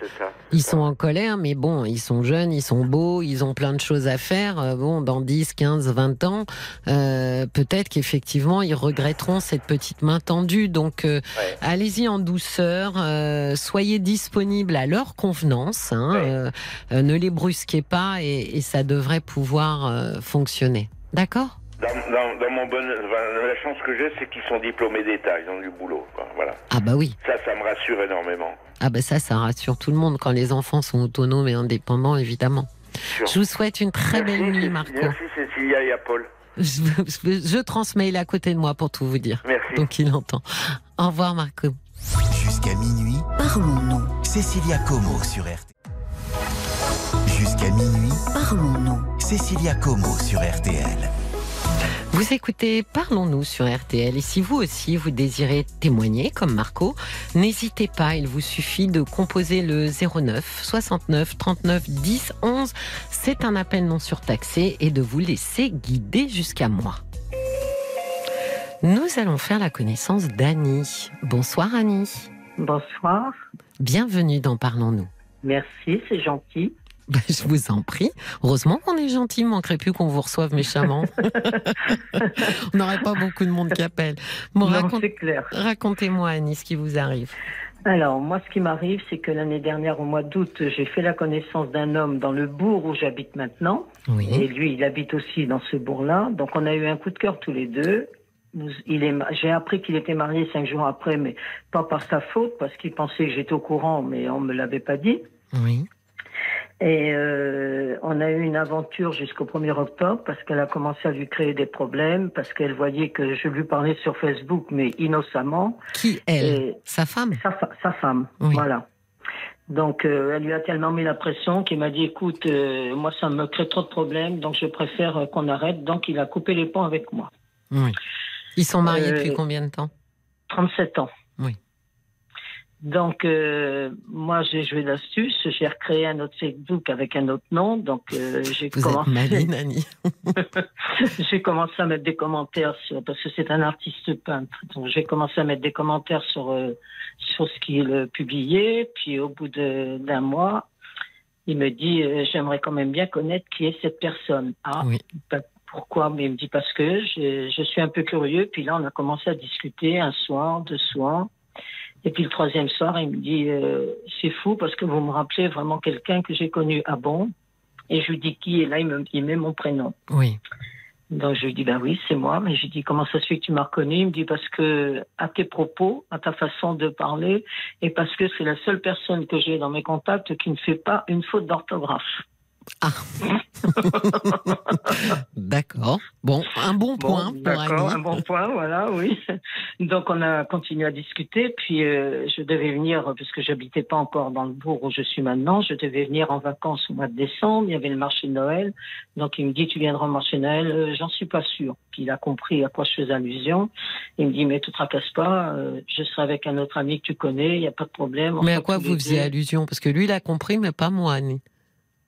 Ils sont en colère, mais bon, ils sont jeunes, ils sont beaux, ils ont plein de choses à faire. Euh, Bon, dans 10, 15, 20 ans, euh, peut-être qu'effectivement, ils regretteront cette petite main tendue. Donc, euh, Ouais. allez-y en douceur, euh, soyez disponibles à leur convenance, hein, Ouais. euh, euh, ne les brusquez pas et, et ça devrait pouvoir euh, fonctionner. D'accord? Dans, dans, enfin, la chance que j'ai, c'est qu'ils sont diplômés d'État, ils ont du boulot. quoi, Voilà. Ah bah oui. Ça, ça me rassure énormément. Ah bah ça, ça rassure tout le monde quand les enfants sont autonomes et indépendants, évidemment. Je vous souhaite une très belle nuit, Marco. Merci Cécilia et à Paul. Je, je- je transmets, il est à côté de moi pour tout vous dire. Merci. Donc il entend. Au revoir Marco. Jusqu'à minuit, Parlons-nous. Cécilia Como sur RTL. Jusqu'à minuit, Parlons-nous. Cécilia Como sur RTL. Vous écoutez Parlons-nous sur RTL et si vous aussi vous désirez témoigner comme Marco, n'hésitez pas, il vous suffit de composer le 09 69 39 10 11. C'est un appel non surtaxé et de vous laisser guider jusqu'à moi. Nous allons faire la connaissance d'Annie. Bonsoir Annie. Bonsoir. Bienvenue dans Parlons-nous. Merci, c'est gentil. Ben, je vous en prie. Heureusement qu'on est gentil, il manquerait plus qu'on vous reçoive méchamment. [laughs] On n'aurait pas beaucoup de monde qui appelle. Bon, racontez-moi, Annie, ce qui vous arrive. Alors, moi, ce qui m'arrive, c'est que l'année dernière, au mois d'août, j'ai fait la connaissance d'un homme dans le bourg où j'habite maintenant. Et Oui. lui, il habite aussi dans ce bourg-là. Donc, on a eu un coup de cœur tous les deux. J'ai appris qu'il était marié cinq jours après, mais pas par sa faute, parce qu'il pensait que j'étais au courant, mais on me l'avait pas dit. Oui. Et euh, on a eu une aventure jusqu'au 1er octobre parce qu'elle a commencé à lui créer des problèmes, parce qu'elle voyait que je lui parlais sur Facebook, mais innocemment. Qui, elle? Et- Sa femme? Sa, femme, Oui. voilà. Donc, euh, elle lui a tellement mis la pression qu'il m'a dit, écoute, euh, moi, ça me crée trop de problèmes, donc je préfère euh, qu'on arrête. Donc, il a coupé les ponts avec moi. Oui. Ils sont mariés depuis combien de temps? 37 ans. Oui. Donc, euh, moi, j'ai joué l'astuce. J'ai recréé un autre Facebook avec un autre nom. Donc, euh, j'ai commencé, [laughs] [laughs] j'ai commencé à mettre des commentaires sur, parce que c'est un artiste peintre. Donc, j'ai commencé à mettre des commentaires sur, euh, sur ce qu'il euh, publiait. Puis, au bout d'un mois, il me dit, euh, j'aimerais quand même bien connaître qui est cette personne. Ah, Oui. bah, pourquoi? Mais il me dit parce que je, je suis un peu curieux. Puis là, on a commencé à discuter un soir, deux soirs. Et puis le troisième soir, il me dit, euh, c'est fou parce que vous me rappelez vraiment quelqu'un que j'ai connu à bon. Et je lui dis qui Et là, il, me, il met mon prénom. Oui. Donc je lui dis, ben oui, c'est moi. Mais je lui dis, comment ça se fait que tu m'as reconnu? Il me dit, parce que à tes propos, à ta façon de parler, et parce que c'est la seule personne que j'ai dans mes contacts qui ne fait pas une faute d'orthographe. [laughs] D'accord. Bon, un bon Bon, point D'accord, un bon point, voilà, oui. Donc on a continué à discuter, puis euh, je devais venir, puisque j'habitais pas encore dans le bourg où je suis maintenant, je devais venir en vacances au mois de décembre, il y avait le marché de Noël, donc il me dit tu viendras au marché de Noël, Euh, j'en suis pas sûr. Puis il a compris à quoi je faisais allusion, il me dit mais tu te tracasses pas, euh, je serai avec un autre ami que tu connais, il n'y a pas de problème. Mais à quoi vous faisiez allusion? Parce que lui, il a compris, mais pas moi, Annie.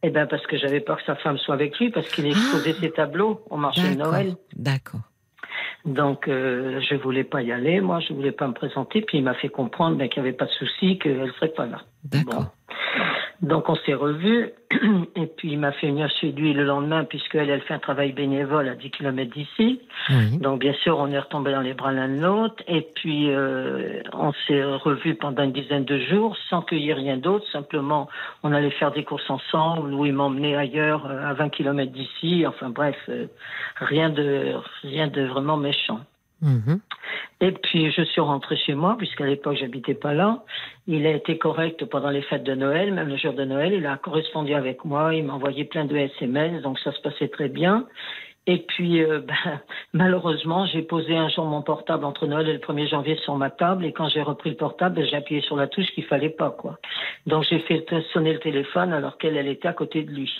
Eh ben parce que j'avais peur que sa femme soit avec lui, parce qu'il exposait ses tableaux au marché de. Noël. D'accord. Donc, euh, je voulais pas y aller. Moi, je voulais pas me présenter. Puis, il m'a fait comprendre ben, qu'il n'y avait pas de souci, qu'elle serait pas là. D'accord. Donc, on s'est revus. [clears throat] Et puis, il m'a fait venir chez lui le lendemain, puisqu'elle, elle fait un travail bénévole à 10 km d'ici. Oui. Donc, bien sûr, on est retombé dans les bras l'un de l'autre. Et puis, euh, on s'est revus pendant une dizaine de jours, sans qu'il y ait rien d'autre. Simplement, on allait faire des courses ensemble, ou il m'emmenait ailleurs, euh, à 20 km d'ici. Enfin, bref, euh, rien de, rien de vraiment méchant. Mhm. Et puis je suis rentrée chez moi, puisqu'à l'époque j'habitais pas là. Il a été correct pendant les fêtes de Noël, même le jour de Noël. Il a correspondu avec moi, il m'a envoyé plein de SMS, donc ça se passait très bien. Et puis, euh, [laughs] ben, malheureusement, j'ai posé un jour mon portable entre Noël et le 1er janvier sur ma table. Et quand j'ai repris le portable, ben, j'ai appuyé sur la touche qu'il fallait pas, quoi. Donc, j'ai fait sonner le téléphone alors qu'elle, elle était à côté de lui.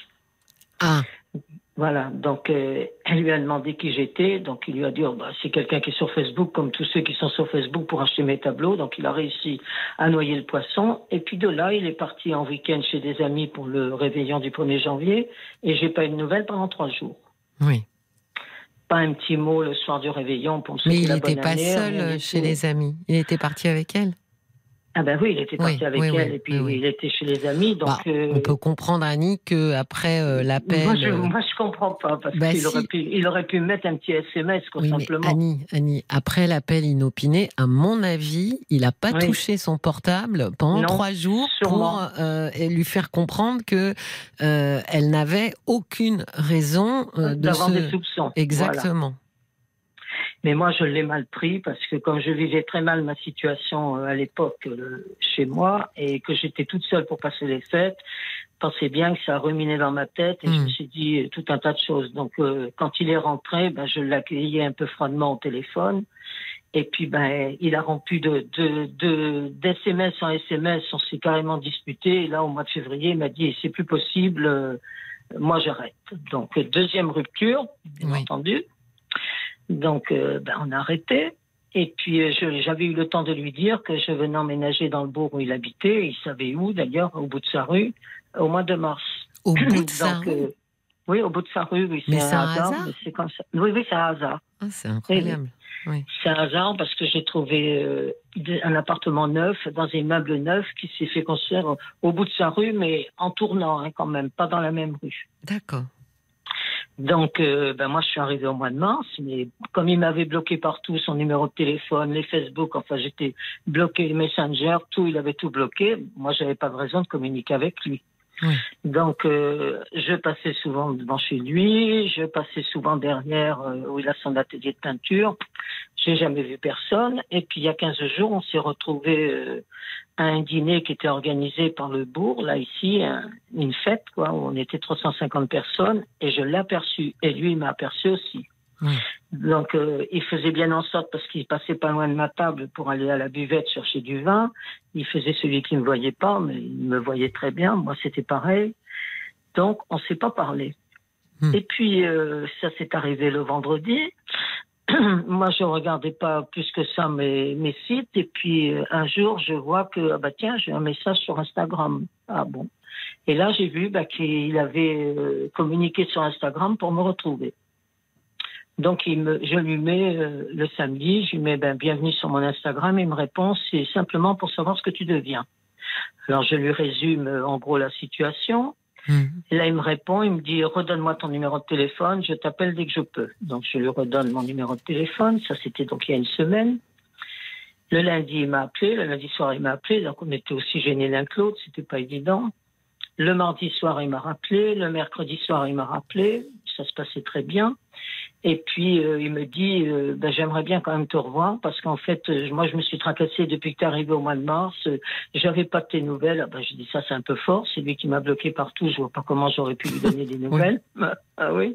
Ah, Voilà, donc euh, elle lui a demandé qui j'étais, donc il lui a dit oh, bah, c'est quelqu'un qui est sur Facebook, comme tous ceux qui sont sur Facebook pour acheter mes tableaux, donc il a réussi à noyer le poisson, et puis de là il est parti en week-end chez des amis pour le réveillon du 1er janvier, et j'ai pas eu de nouvelles pendant trois jours. oui. Pas un petit mot le soir du réveillon pour me Mais il n'était pas année, seul chez les amis. Il était parti avec elle. Ah ben oui, il était parti Oui, avec oui, elle, oui, et puis il était chez les amis, donc... Bah, euh, On peut comprendre, Annie, que après euh, l'appel. moi, je, euh, moi, je comprends pas, parce Bah, qu'il si. aurait, pu, il aurait pu mettre un petit SMS, quoi, mais simplement. Annie, Annie, après l'appel inopiné, à mon avis, il n'a pas touché son portable pendant Non, trois jours sûrement. pour euh, lui faire comprendre que elle n'avait aucune raison de D'avoir se. des soupçons. Voilà. Mais moi, je l'ai mal pris parce que comme je vivais très mal ma situation euh, à l'époque euh, chez moi et que j'étais toute seule pour passer les fêtes, pensais bien que ça a ruminé dans ma tête et je Mm. me suis dit euh, tout un tas de choses. Donc, euh, quand il est rentré, ben, je l'accueillais un peu froidement au téléphone. Et puis, ben, il a rompu de, de, de, d'SMS en SMS. On s'est carrément disputé. Et là, au mois de février, il m'a dit, c'est plus possible, euh, moi j'arrête. Donc, deuxième rupture, bien Oui. entendu. Donc, euh, ben, on a arrêté. Et puis, euh, j'avais eu le temps de lui dire que je venais emménager dans le bourg où il habitait. Il savait où, d'ailleurs, au bout de sa rue, au mois de mars. Au bout de [coughs] ça. Donc, euh, oui, au bout de sa rue, oui, c'est un un hasard. hasard? mais c'est comme ça. Oui, oui, c'est un hasard. Ah, c'est incroyable. C'est un hasard parce que j'ai trouvé euh, un appartement neuf dans un immeuble neuf qui s'est fait construire au- au bout de sa rue, mais en tournant hein, quand même, pas dans la même rue. D'accord. Donc, euh, ben moi, je suis arrivée au mois de mars, mais comme il m'avait bloqué partout, son numéro de téléphone, les Facebook, enfin, j'étais bloqué, les Messenger, tout, il avait tout bloqué. Moi, j'avais pas de raison de communiquer avec lui. Oui. Donc, euh, je passais souvent devant chez lui, je passais souvent derrière euh, où il a son atelier de peinture. J'ai jamais vu personne. Et puis, il y a 15 jours, on s'est retrouvés euh, à un dîner qui était organisé par le bourg, là, ici, un- une fête, quoi, où on était 350 personnes, et je l'ai aperçu. Et lui, il m'a aperçu aussi. Oui. Donc, euh, il faisait bien en sorte, parce qu'il passait pas loin de ma table pour aller à la buvette chercher du vin. Il faisait celui qui ne me voyait pas, mais il me voyait très bien. Moi, c'était pareil. Donc, on s'est pas parlé. Hmm. Et puis, euh, ça s'est arrivé le vendredi. [clears throat] Moi, je regardais pas plus que ça mes, sites. Et puis, euh, un jour, je vois que, ah bah tiens, j'ai un message sur Instagram. Ah bon. Et là, j'ai vu bah, qu'il avait euh, communiqué sur Instagram pour me retrouver. Donc, je lui mets euh, le samedi, je lui mets ben, bienvenue sur mon Instagram. Il me répond c'est simplement pour savoir ce que tu deviens. Alors, je lui résume en gros la situation. Et là, il me répond, il me dit redonne-moi ton numéro de téléphone, je t'appelle dès que je peux. Donc, je lui redonne mon numéro de téléphone. Ça, c'était donc il y a une semaine. Le lundi, il m'a appelé. Le lundi soir, il m'a appelé. Donc, on était aussi gênés l'un que l'autre. C'était pas évident. Le mardi soir, il m'a rappelé. Le mercredi soir, il m'a rappelé. Ça se passait très bien. Et puis, euh, il me dit, euh, ben, j'aimerais bien quand même te revoir parce qu'en fait, euh, moi, je me suis tracassée depuis que tu es arrivé au mois de mars. Euh, J'avais pas de tes nouvelles. Ah ben, je dis, ça, c'est un peu fort. C'est lui qui m'a bloqué partout. Je vois pas comment j'aurais pu lui donner des [laughs] nouvelles. [laughs] ah oui.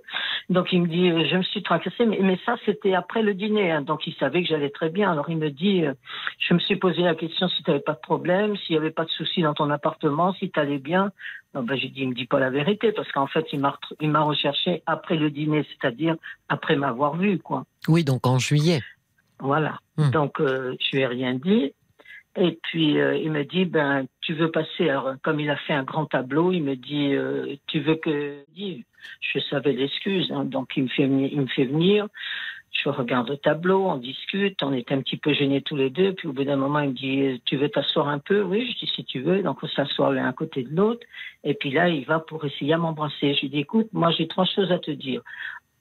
Donc, il me dit, euh, je me suis tracassée. Mais, mais ça, c'était après le dîner. hein. Donc, il savait que j'allais très bien. Alors, il me dit, euh, je me suis posé la question si tu n'avais pas de problème, s'il n'y avait pas de soucis dans ton appartement, si tu allais bien. Ben, j'ai dit, il me dit pas la vérité parce qu'en fait, il m'a, il m'a recherché après le dîner, c'est-à-dire après m'avoir vu, quoi. Oui, donc en juillet. Voilà. Hmm. Donc, euh, je lui ai rien dit. Et puis, euh, il me dit, ben, tu veux passer, alors, comme il a fait un grand tableau, il me dit, euh, tu veux que, je savais l'excuse, hein, donc il me fait venir, il me fait venir. Je regarde le tableau, on discute, on est un petit peu gênés tous les deux. Puis au bout d'un moment, il me dit, tu veux t'asseoir un peu? Oui, je dis, si tu veux. Donc on s'assoit l'un à côté de l'autre. Et puis là, il va pour essayer à m'embrasser. Je lui dis, écoute, moi j'ai trois choses à te dire.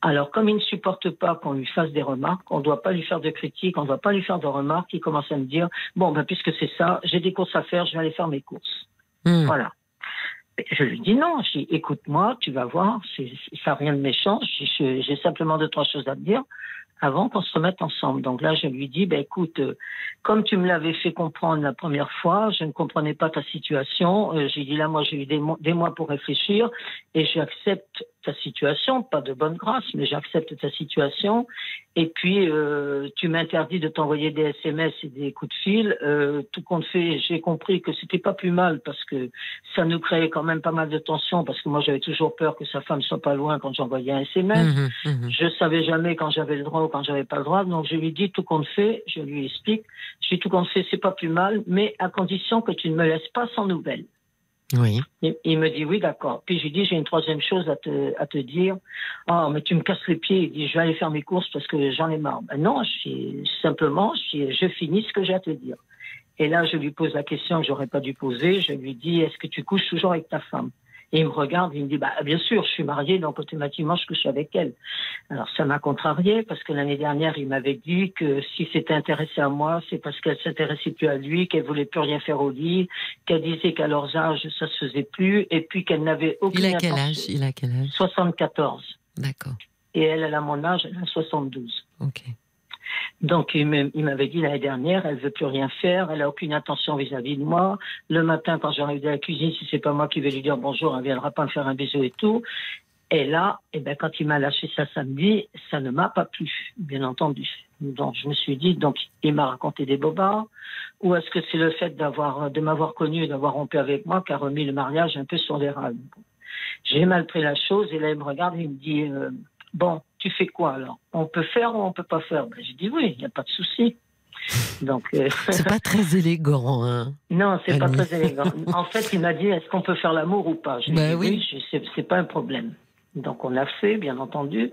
Alors, comme il ne supporte pas qu'on lui fasse des remarques, on ne doit pas lui faire de critiques, on ne doit pas lui faire de remarques, il commence à me dire, bon, ben, puisque c'est ça, j'ai des courses à faire, je vais aller faire mes courses. Mhm. Voilà. Je lui dis non, je dis, écoute-moi, tu vas voir, ça n'a rien de méchant, j'ai simplement deux, trois choses à te dire avant qu'on se remette ensemble. Donc là, je lui dis, ben, écoute, euh, comme tu me l'avais fait comprendre la première fois, je ne comprenais pas ta situation. Euh, j'ai dit là, moi, j'ai eu des, mois- des mois pour réfléchir et j'accepte ta situation, pas de bonne grâce, mais j'accepte ta situation. Et puis, euh, tu m'interdis de t'envoyer des SMS et des coups de fil. Euh, tout compte fait, j'ai compris que c'était pas plus mal parce que ça nous créait quand même pas mal de tension parce que moi, j'avais toujours peur que sa femme soit pas loin quand j'envoyais un SMS. Mhm, mhm. Je savais jamais quand j'avais le droit ou quand j'avais pas le droit. Donc, je lui dis tout compte fait, je lui explique. Je dis tout compte fait, c'est pas plus mal, mais à condition que tu ne me laisses pas sans nouvelles. Oui. Il, me dit oui, d'accord. Puis je lui dis j'ai une troisième chose à te, à te dire. Ah, mais tu me casses les pieds. Il dit je vais aller faire mes courses parce que j'en ai marre. Ben non, je simplement, je, je finis ce que j'ai à te dire. Et là, je lui pose la question que j'aurais pas dû poser. Je lui dis est-ce que tu couches toujours avec ta femme? Et il me regarde, il me dit bah bien sûr, je suis marié, donc automatiquement je couche avec elle. Alors ça m'a contrarié parce que l'année dernière, il m'avait dit que si s'était intéressé à moi, c'est parce qu'elle s'intéressait plus à lui, qu'elle voulait plus rien faire au lit, qu'elle disait qu'à leurs âges ça se faisait plus, et puis qu'elle n'avait aucune Il a quel âge? Il a quel âge? 74. D'accord. Et elle, elle a mon âge, elle a 72. Ok. Donc, il m'avait dit l'année dernière, elle veut plus rien faire, elle a aucune intention vis-à-vis de moi. Le matin, quand j'arrive de la cuisine, si c'est pas moi qui vais lui dire bonjour, elle viendra pas me faire un bisou et tout. Et là, eh ben, quand il m'a lâché ça samedi, ça ne m'a pas plu, bien entendu. Donc, je me suis dit, donc, il m'a raconté des bobards, ou est-ce que c'est le fait d'avoir, de m'avoir connu et d'avoir rompu avec moi qui a remis le mariage un peu sur les rails? J'ai mal pris la chose, et là, il me regarde et il me dit, euh, bon, tu fais quoi alors? On peut faire ou on peut pas faire? Ben, J'ai dit oui, il n'y a pas de souci. Donc, euh, [laughs] C'est pas très élégant, hein non, c'est pas très élégant. En fait, il m'a dit est-ce qu'on peut faire l'amour ou pas? Je lui ai Bah dit oui. c'est- c'est pas un problème. Donc on l'a fait, bien entendu.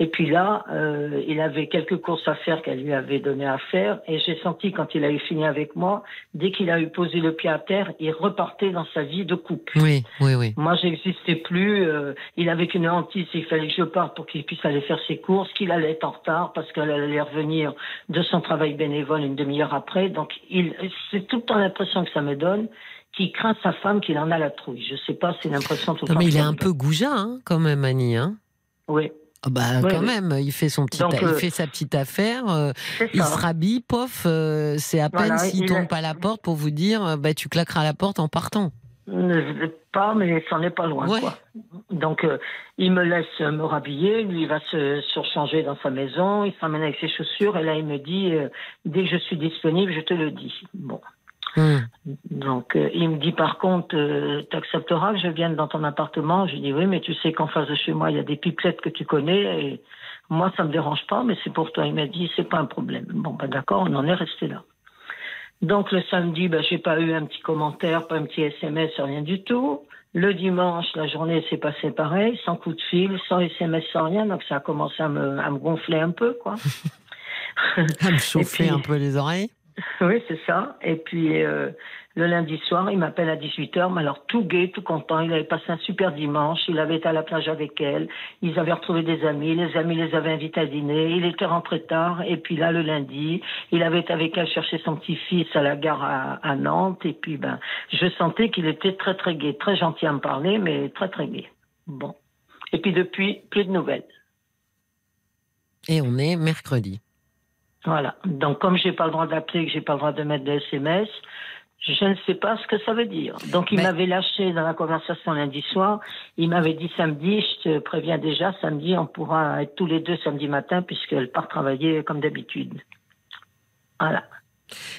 Et puis là, euh, il avait quelques courses à faire qu'elle lui avait donné à faire. Et j'ai senti quand il a eu fini avec moi, dès qu'il a eu posé le pied à terre, il repartait dans sa vie de couple. Oui, oui, oui. Moi, j'existais plus. euh, il avait qu'une hantise. Il fallait que je parte pour qu'il puisse aller faire ses courses, qu'il allait être en retard parce qu'elle allait revenir de son travail bénévole une demi-heure après. Donc, il, c'est tout le temps l'impression que ça me donne qu'il craint sa femme, qu'il en a la trouille. Je sais pas, c'est l'impression tout mais il est ça un peu goujat, hein, quand même, Annie. Hein. Oui, Ah bah, Oui, quand oui. même, il fait son petit, Donc, il euh, fait sa petite affaire. euh, il ça. se rhabille, pof. euh, c'est à peine Voilà, s'il a- pas la porte pour vous dire, bah tu claqueras la porte en partant. Ne- Pas, mais c'en est pas loin. Ouais. Quoi. Donc, il me laisse me rhabiller, lui il va se surchanger dans sa maison, il s'emmène avec ses chaussures, et là, il me dit, dès que je suis disponible, je te le dis. Bon. Hum. Donc, euh, il me dit par contre, euh, t'accepteras que je vienne dans ton appartement Je dis oui, mais tu sais qu'en face de chez moi, il y a des pipelettes que tu connais et moi, ça me dérange pas, mais c'est pour toi. Il m'a dit, c'est pas un problème. Bon, ben d'accord, on en est resté là. Donc, le samedi, ben, j'ai pas eu un petit commentaire, pas un petit SMS, rien du tout. Le dimanche, la journée s'est passée pareil, sans coup de fil, sans SMS, sans rien. Donc, ça a commencé à me, à me gonfler un peu, quoi. [laughs] À me chauffer puis- un peu les oreilles. Oui, c'est ça. Et puis euh, le lundi soir, il m'appelle à 18h, mais alors tout gai, tout content. Il avait passé un super dimanche, il avait été à la plage avec elle, ils avaient retrouvé des amis, les amis les avaient invités à dîner, il était rentré tard, et puis là, le lundi, il avait été avec elle chercher son petit-fils à la gare à, Nantes, et puis ben, je sentais qu'il était très très gai, très gentil à me parler, mais très très gai. Bon. Et puis depuis, plus de nouvelles. Et on est mercredi. Voilà. Donc, comme j'ai pas le droit d'appeler, que j'ai pas le droit de mettre de SMS, je ne sais pas ce que ça veut dire. Donc, il Mais- m'avait lâché dans la conversation lundi soir. Il m'avait dit samedi, je te préviens déjà, samedi, on pourra être tous les deux samedi matin puisqu'elle part travailler comme d'habitude. Voilà.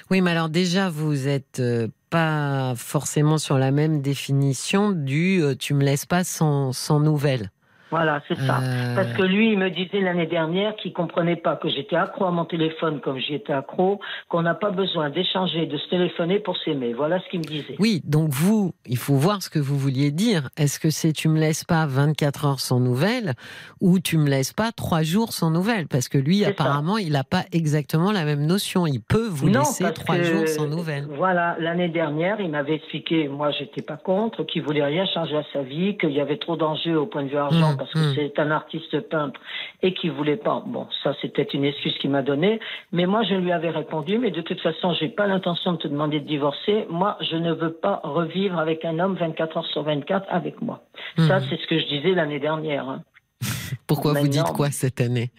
Oui, mais alors déjà, vous êtes euh, pas forcément sur la même définition du euh, tu me laisses pas sans, sans nouvelles. Voilà, c'est ça. Euh, Parce que lui, il me disait l'année dernière qu'il comprenait pas que j'étais accro à mon téléphone comme j'y étais accro, qu'on n'a pas besoin d'échanger, de se téléphoner pour s'aimer. Voilà ce qu'il me disait. Oui, donc vous, il faut voir ce que vous vouliez dire. Est-ce que c'est tu me laisses pas 24 heures sans nouvelles ou tu me laisses pas 3 jours sans nouvelles Parce que lui, ça. apparemment, il n'a pas exactement la même notion. Il peut vous Non, laisser parce 3 que, jours sans nouvelles. Voilà, l'année dernière, il m'avait expliqué, moi j'étais pas contre, qu'il voulait rien changer à sa vie, qu'il y avait trop d'enjeux au point de vue argent Mmh, parce que mmh. c'est un artiste peintre et qu'il voulait pas. Bon, ça c'était une excuse qu'il m'a donnée, mais moi je lui avais répondu, mais de toute façon j'ai pas l'intention de te demander de divorcer. Moi, je ne veux pas revivre avec un homme 24 heures sur 24 avec moi. Ça Mhm. c'est ce que je disais l'année dernière. hein. [laughs] Pourquoi vous dites quoi cette année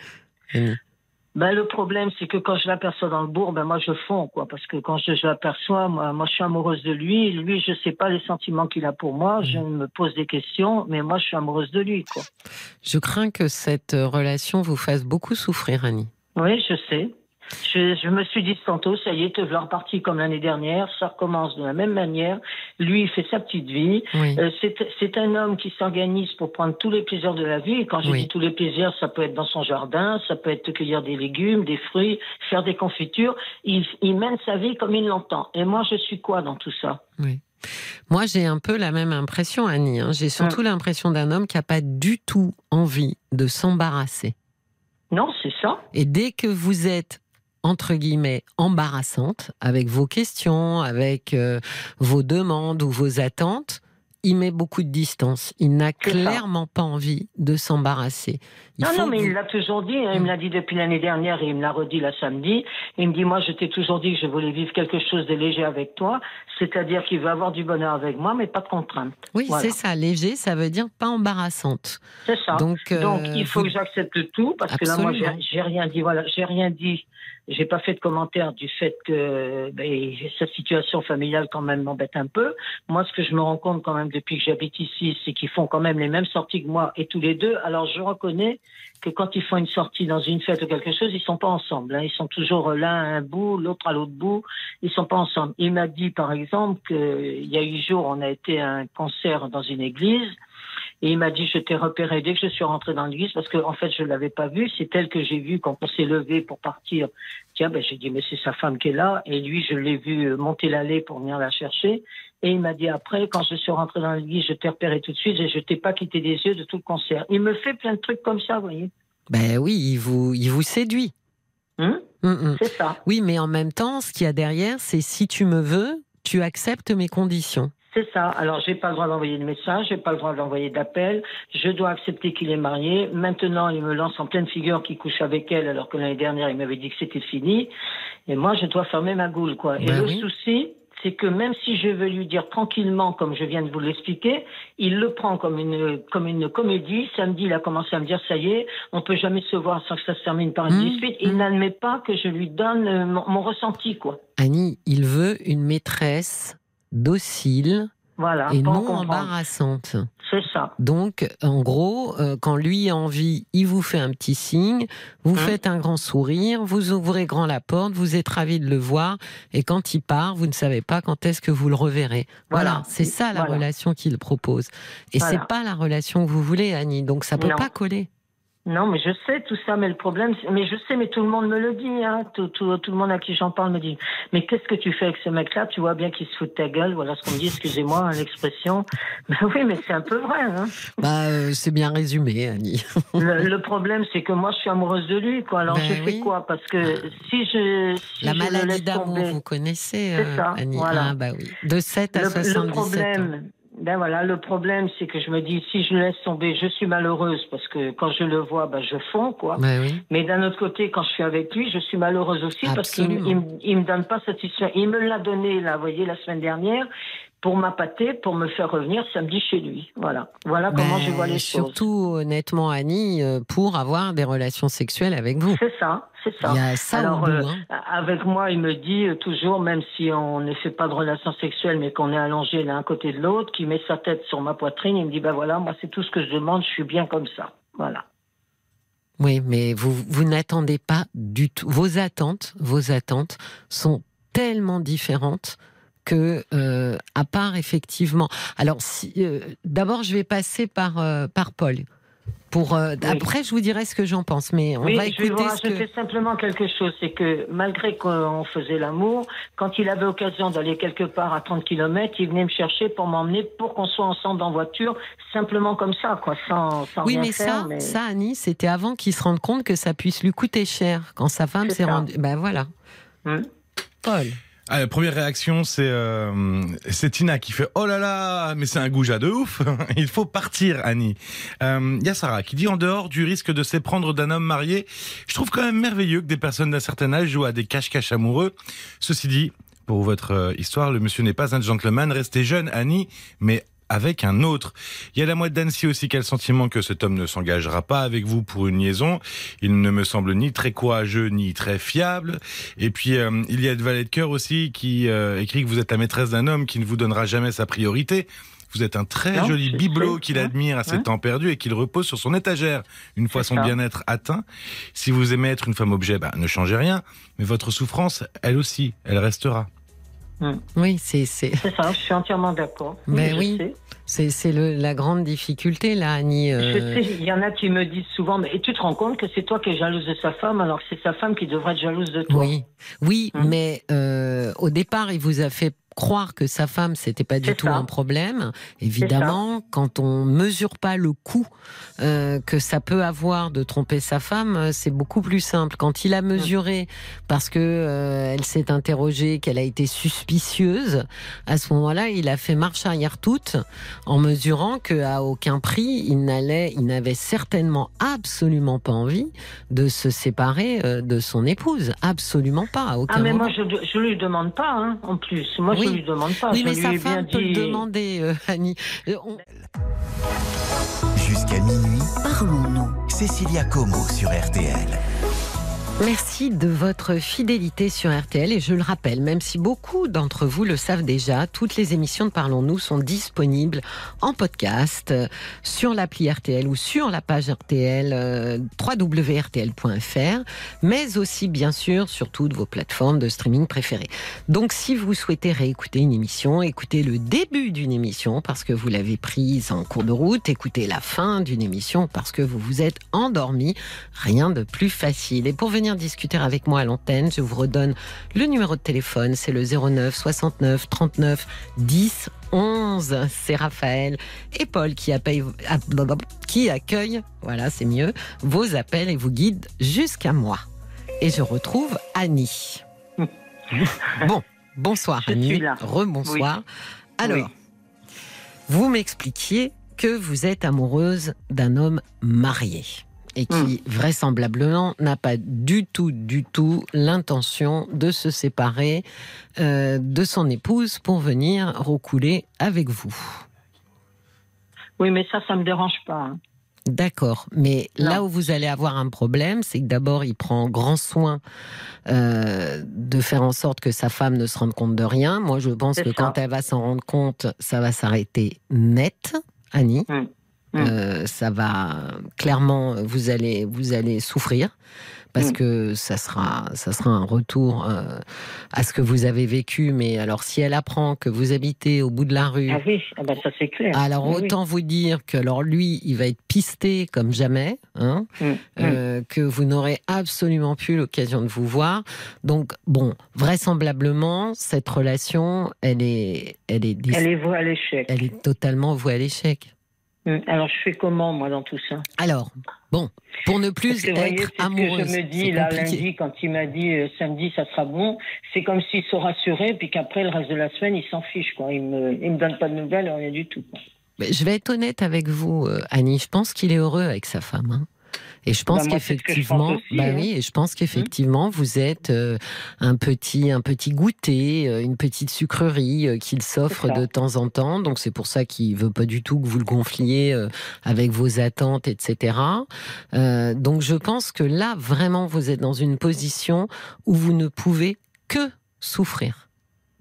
Annie? Ben, le problème, c'est que quand je l'aperçois dans le bourg, ben, moi, je fonds, quoi. Parce que quand je, je l'aperçois, moi, moi, je suis amoureuse de lui. Lui, je sais pas les sentiments qu'il a pour moi. Je me pose des questions, mais moi, je suis amoureuse de lui, quoi. Je crains que cette relation vous fasse beaucoup souffrir, Annie. Oui, je sais. Je, je me suis dit tantôt, ça y est, te voilà reparti comme l'année dernière, ça recommence de la même manière. Lui, il fait sa petite vie. Oui. Euh, c'est un homme qui s'organise pour prendre tous les plaisirs de la vie. Et quand je Oui. dis tous les plaisirs, ça peut être dans son jardin, ça peut être cueillir des légumes, des fruits, faire des confitures. Il, il mène sa vie comme il l'entend. Et moi, je suis quoi dans tout ça? Oui. Moi, j'ai un peu la même impression, Annie. hein. J'ai surtout l'impression d'un homme qui n'a pas du tout envie de s'embarrasser. Non, c'est ça. Et dès que vous êtes entre guillemets embarrassante avec vos questions, avec euh, vos demandes ou vos attentes, il met beaucoup de distance. Il n'a ça. clairement pas envie de s'embarrasser. Non, non, mais il l'a toujours dit. hein. Il me l'a dit depuis l'année dernière et il me l'a redit la samedi. Il me dit, moi, je t'ai toujours dit que je voulais vivre quelque chose de léger avec toi. C'est-à-dire qu'il veut avoir du bonheur avec moi, mais pas de contrainte. Oui, Voilà. c'est ça. Léger, ça veut dire pas embarrassante. C'est ça. Donc, euh, Donc, il faut vous- que j'accepte tout parce que là, moi, j'ai rien dit. Voilà, j'ai rien dit. J'ai pas fait de commentaire du fait que ben, cette situation familiale quand même m'embête un peu. Moi, ce que je me rends compte quand même depuis que j'habite ici, c'est qu'ils font quand même les mêmes sorties que moi et tous les deux. Alors, je reconnais que quand ils font une sortie dans une fête ou quelque chose, ils sont pas ensemble. hein. Ils sont toujours l'un à un bout, l'autre à l'autre bout. Ils sont pas ensemble. Il m'a dit, par exemple, qu'il y a huit jours, on a été à un concert dans une église. Et il m'a dit, je t'ai repéré dès que je suis rentrée dans l'église, parce que en fait, je l'avais pas vu. C'est elle que j'ai vue quand on s'est levé pour partir. Tiens, ben, j'ai dit, mais c'est sa femme qui est là. Et lui, je l'ai vu euh, monter l'allée pour venir la chercher. Et il m'a dit après, quand je suis rentrée dans l'église, je t'ai repéré tout de suite et je t'ai pas quitté des yeux de tout le concert. Il me fait plein de trucs comme ça, vous voyez. Ben oui, il vous, il vous séduit. Hein Hum, hum. c'est ça. Oui, mais en même temps, ce qu'il y a derrière, c'est si tu me veux, tu acceptes mes conditions. C'est ça. Alors, j'ai pas le droit d'envoyer de message, j'ai pas le droit d'envoyer d'appel. Je dois accepter qu'il est marié. Maintenant, il me lance en pleine figure qu'il couche avec elle, alors que l'année dernière, il m'avait dit que c'était fini. Et moi, je dois fermer ma goule, quoi. Et Ben le souci, c'est que même si je veux lui dire tranquillement, comme je viens de vous l'expliquer, il le prend comme une, comme une comédie. Samedi, il a commencé à me dire, ça y est, on peut jamais se voir sans que ça se termine par une Mmh, dispute. Il mmh. n'admet pas que je lui donne euh, mon, mon ressenti, quoi. Annie, il veut une maîtresse docile Voilà. et non comprendre. embarrassante. C'est ça. Donc, en gros, euh, quand lui a envie, il vous fait un petit signe, vous Hein faites un grand sourire, vous ouvrez grand la porte, vous êtes ravi de le voir, et quand il part, vous ne savez pas quand est-ce que vous le reverrez. Voilà, Voilà. c'est ça la Voilà. relation qu'il propose. Et Voilà. c'est pas la relation que vous voulez, Annie, donc ça peut Non. pas coller. Non, mais je sais tout ça, mais le problème, mais je sais, mais tout le monde me le dit, hein. tout, tout, tout le monde à qui j'en parle me dit, mais qu'est-ce que tu fais avec ce mec-là? Tu vois bien qu'il se fout de ta gueule, voilà ce qu'on me dit, excusez-moi hein, l'expression. [laughs] Ben oui, mais c'est un peu vrai. Hein. Bah, euh, c'est bien résumé, Annie. [laughs] Le, le problème, c'est que moi, je suis amoureuse de lui, quoi. Alors Ben je fais quoi? Parce que si je, si la je maladie d'amour, vous connaissez, euh, ça, Annie voilà. Ah, bah oui. De 7 à le, 77 le ans. Ben voilà, le problème, c'est que je me dis, si je le laisse tomber, je suis malheureuse parce que quand je le vois, ben je fonds, quoi. Oui. Mais d'un autre côté, quand je suis avec lui, je suis malheureuse aussi parce qu'il il, me- il me donne pas satisfaction. Il me l'a donné, là, vous voyez, la semaine dernière, pour m'appâter, pour me faire revenir samedi chez lui. Voilà. Voilà comment Ben, je vois les choses. Surtout, honnêtement, Annie, euh, pour avoir des relations sexuelles avec vous. C'est ça, c'est ça. Il y a ça Alors, bout. euh, hein. Avec moi, il me dit euh, toujours, même si on ne fait pas de relations sexuelles, mais qu'on est allongé l'un côté de l'autre, qu'il met sa tête sur ma poitrine, il me dit, ben voilà, moi, c'est tout ce que je demande, je suis bien comme ça. Voilà. Oui, mais vous, vous n'attendez pas du tout. Vos attentes, vos attentes sont tellement différentes que, euh, à part effectivement. Alors, si, euh, d'abord, je vais passer par euh, par Paul. Pour Oui. après, je vous dirai ce que j'en pense. Mais on oui, va je vais vous écouter rajouter que. simplement quelque chose, c'est que malgré qu'on faisait l'amour, quand il avait occasion d'aller quelque part à 30 km, il venait me chercher pour m'emmener, pour qu'on soit ensemble en voiture, simplement comme ça, quoi, sans, sans Oui, rien mais faire. ça, mais- ça, Annie, c'était avant qu'il se rende compte que ça puisse lui coûter cher quand sa femme s'est rendue. Ben voilà. Hmm. Paul. Ah, la première réaction, c'est euh, c'est Tina qui fait Oh là là, mais c'est un goujat de ouf. [laughs] Il faut partir, Annie. Euh, Il y a Sarah qui dit en dehors du risque de s'éprendre d'un homme marié, je trouve quand même merveilleux que des personnes d'un certain âge jouent à des cache-cache amoureux. Ceci dit, pour votre euh, histoire, le monsieur n'est pas un gentleman. Restez jeune, Annie, mais avec un autre. Il y a la moite d'Annecy aussi qui a le sentiment que cet homme ne s'engagera pas avec vous pour une liaison. Il ne me semble ni très courageux ni très fiable. Et puis euh, il y a de valet de cœur aussi qui euh, écrit que vous êtes la maîtresse d'un homme qui ne vous donnera jamais sa priorité. Vous êtes un très Non, joli bibelot qu'il admire à ses temps perdus et qu'il repose sur son étagère une fois son bien-être atteint. Si vous aimez être une femme objet, bah, ne changez rien. Mais votre souffrance, elle aussi, elle restera. Oui, c'est c'est C'est ça, je suis entièrement d'accord. [laughs] Ben je oui. sais. c'est c'est le- la grande difficulté là, Annie. euh, Je sais, il y en a qui me disent souvent, mais et tu te rends compte que c'est toi qui es jalouse de sa femme, alors que c'est sa femme qui devrait être jalouse de toi. Oui, oui, Hein mais euh, au départ, il vous a fait croire que sa femme c'était pas du tout ça. un problème. Évidemment, quand on mesure pas le coût euh, que ça peut avoir de tromper sa femme, euh, c'est beaucoup plus simple. Quand il a mesuré, parce que euh, elle s'est interrogée, qu'elle a été suspicieuse, à ce moment-là, il a fait marche arrière toute, en mesurant que à aucun prix il n'allait, il n'avait certainement absolument pas envie de se séparer euh, de son épouse, absolument pas, à aucun Ah mais moment. moi je je lui demande pas hein, en plus. Moi Oui. Je lui demande pas. Oui, je mais sa femme peut dit. le demander, euh, Annie. Euh, on- Jusqu'à minuit, Parlons-nous. Cécilia Como sur RTL. Merci de votre fidélité sur RTL et je le rappelle, même si beaucoup d'entre vous le savent déjà, toutes les émissions de Parlons-nous sont disponibles en podcast euh, sur l'appli RTL ou sur la page RTL euh, www.rtl.fr, mais aussi bien sûr sur toutes vos plateformes de streaming préférées. Donc si vous souhaitez réécouter une émission, écoutez le début d'une émission parce que vous l'avez prise en cours de route, écoutez la fin d'une émission parce que vous vous êtes endormi, rien de plus facile. Et pour venir discuter avec moi à l'antenne, je vous redonne le numéro de téléphone, c'est le 09 69 39 10 11. C'est Raphaël et Paul qui, appellent- qui accueillent, voilà c'est mieux, vos appels et vous guident jusqu'à moi. Et je retrouve Annie. [laughs] bon, bonsoir Je Annie. Rebonsoir. Alors, Oui. vous m'expliquiez que vous êtes amoureuse d'un homme marié et qui vraisemblablement n'a pas du tout, du tout l'intention de se séparer euh, de son épouse pour venir recouler avec vous. Oui mais ça ça me dérange pas. hein. D'accord, mais Non. là où vous allez avoir un problème, c'est que d'abord il prend grand soin euh, de faire en sorte que sa femme ne se rende compte de rien. Moi, je pense que ça. quand elle va s'en rendre compte, ça va s'arrêter net, Annie. Mm. Euh, ça va clairement, vous allez vous allez souffrir parce Mm. que ça sera ça sera un retour euh, à ce que vous avez vécu. Mais alors, si elle apprend que vous habitez au bout de la rue. Ah oui, ah bah, ça c'est clair. Alors oui. autant vous dire que alors lui, il va être pisté comme jamais, hein, Mm, mm. euh, que vous n'aurez absolument plus l'occasion de vous voir. Donc bon, vraisemblablement cette relation, elle est, elle est, Elle est vouée à l'échec. elle est totalement vouée à l'échec. Mm. Alors je fais comment moi dans tout ça Alors bon, pour ne plus que, vous voyez, être c'est ce amoureuse, que je me dis là lundi quand il m'a dit euh, samedi ça sera bon, c'est comme s'il se rassurait puis qu'après le reste de la semaine il s'en fiche quoi. Il me donne pas de nouvelles rien du tout. quoi. Mais je vais être honnête avec vous, euh, Annie. Je pense qu'il est heureux avec sa femme. hein. Et je pense Bah, que qu'effectivement, bah hein. oui, et je pense qu'effectivement, vous êtes euh, un petit, un petit goûter, euh, une petite sucrerie euh, qu'il s'offre de temps en temps. Donc c'est pour ça qu'il veut pas du tout que vous le gonfliez avec vos attentes, etc. Donc je pense que là, vraiment, vous êtes dans une position où vous ne pouvez que souffrir.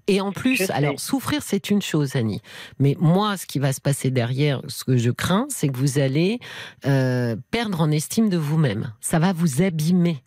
Et en plus, alors souffrir, c'est une chose, Annie. Mais moi, ce qui va se passer derrière, ce que je crains, c'est que vous allez euh, perdre en estime de vous-même. Ça va vous abîmer.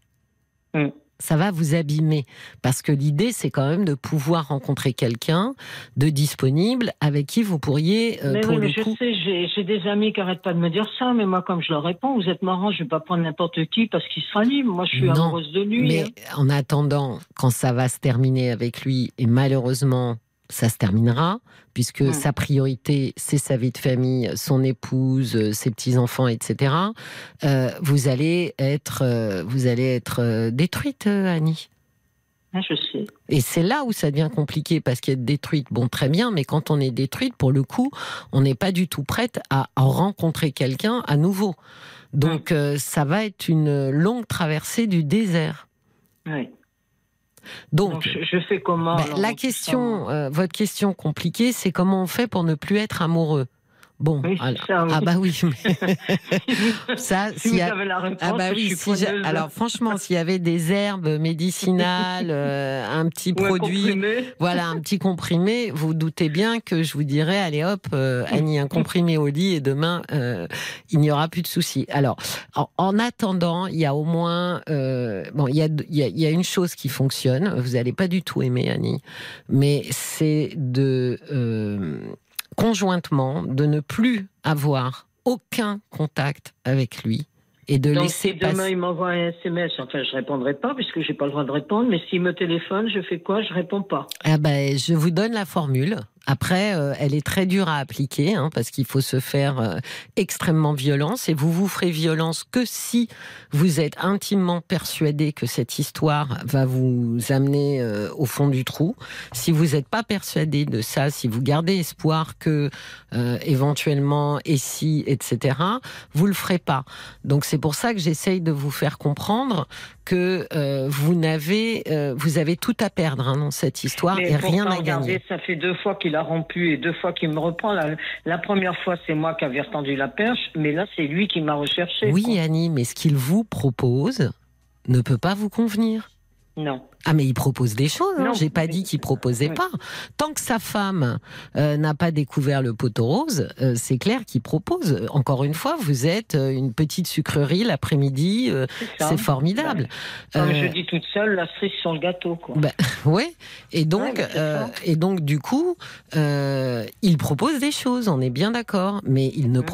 Mm. Ça va vous abîmer. Parce que l'idée, c'est quand même de pouvoir rencontrer quelqu'un de disponible avec qui vous pourriez, euh, mais pour oui, le mais je sais, j'ai des amis qui arrêtent pas de me dire ça, mais moi comme je leur réponds, vous êtes marrant, je vais pas prendre n'importe qui parce qu'il sera libre. Moi je suis Non, amoureuse de lui. Mais hein. en attendant, quand ça va se terminer avec lui, et malheureusement, ça se terminera, puisque sa priorité, c'est sa vie de famille, son épouse, euh, ses petits-enfants, etc., euh, vous allez être, euh, vous allez être détruite, Annie. Hein, je sais. Et c'est là où ça devient compliqué parce qu'être détruite, bon, très bien, mais quand on est détruite, pour le coup, on n'est pas du tout prête à rencontrer quelqu'un à nouveau. Donc, euh, ça va être une longue traversée du désert. Oui. Donc, Donc, je, je fais comment bah, alors, la question, euh, votre question compliquée, c'est comment on fait pour ne plus être amoureux? Bon, Oui, alors- ça, oui. ah bah oui, [laughs] mais [laughs] ça, Si s'il vous y a- avez la réponse, Ah bah je oui, suis si alors franchement, s'il y avait des herbes médicinales, [laughs] euh, un petit Ou un produit, comprimé. voilà, un petit comprimé, vous doutez bien que je vous dirais, allez hop, euh, Annie, un comprimé au lit et demain, euh, il n'y aura plus de soucis. Alors, en, en attendant, il y a au moins, bon, il y a, y, a, il y a une chose qui fonctionne, vous n'allez pas du tout aimer Annie, mais c'est de, euh, conjointement, de ne plus avoir aucun contact avec lui et de Donc, laisser si demain passer. il m'envoie un SMS, enfin, je répondrai pas puisque j'ai pas le droit de répondre. Mais s'il me téléphone, je fais quoi? Je réponds pas. Ah ben, je vous donne la formule. Après, euh, elle est très dure à appliquer hein, parce qu'il faut se faire euh, extrêmement violence et vous vous ferez violence que si vous êtes intimement persuadé que cette histoire va vous amener euh, au fond du trou. Si vous n'êtes pas persuadé de ça, si vous gardez espoir que euh, éventuellement et si etc, vous le ferez pas. Donc c'est pour ça que j'essaye de vous faire comprendre que euh, vous n'avez euh, vous avez tout à perdre hein, dans cette histoire Mais et rien à gagner. regardez, ça fait deux fois qu'il a rompu et deux fois qu'il me reprend. La, la première fois, c'est moi qui avais retendu la perche, mais là, c'est lui qui m'a recherché. Oui, quoi. Annie, mais ce qu'il vous propose ne peut pas vous convenir. Non. Ah, mais il propose des choses. Hein. J'ai pas dit qu'il proposait Oui. pas. Tant que sa femme euh, n'a pas découvert le poteau rose, euh, c'est clair qu'il propose. Encore une fois, vous êtes euh, une petite sucrerie l'après-midi. euh, c'est formidable. Comme Euh, je dis toute seule, la cerise sur le gâteau, quoi. bah, [laughs] ouais. Et donc, Ouais, euh, et donc, du coup, euh, il propose des choses. On est bien d'accord, mais il ne Mhm.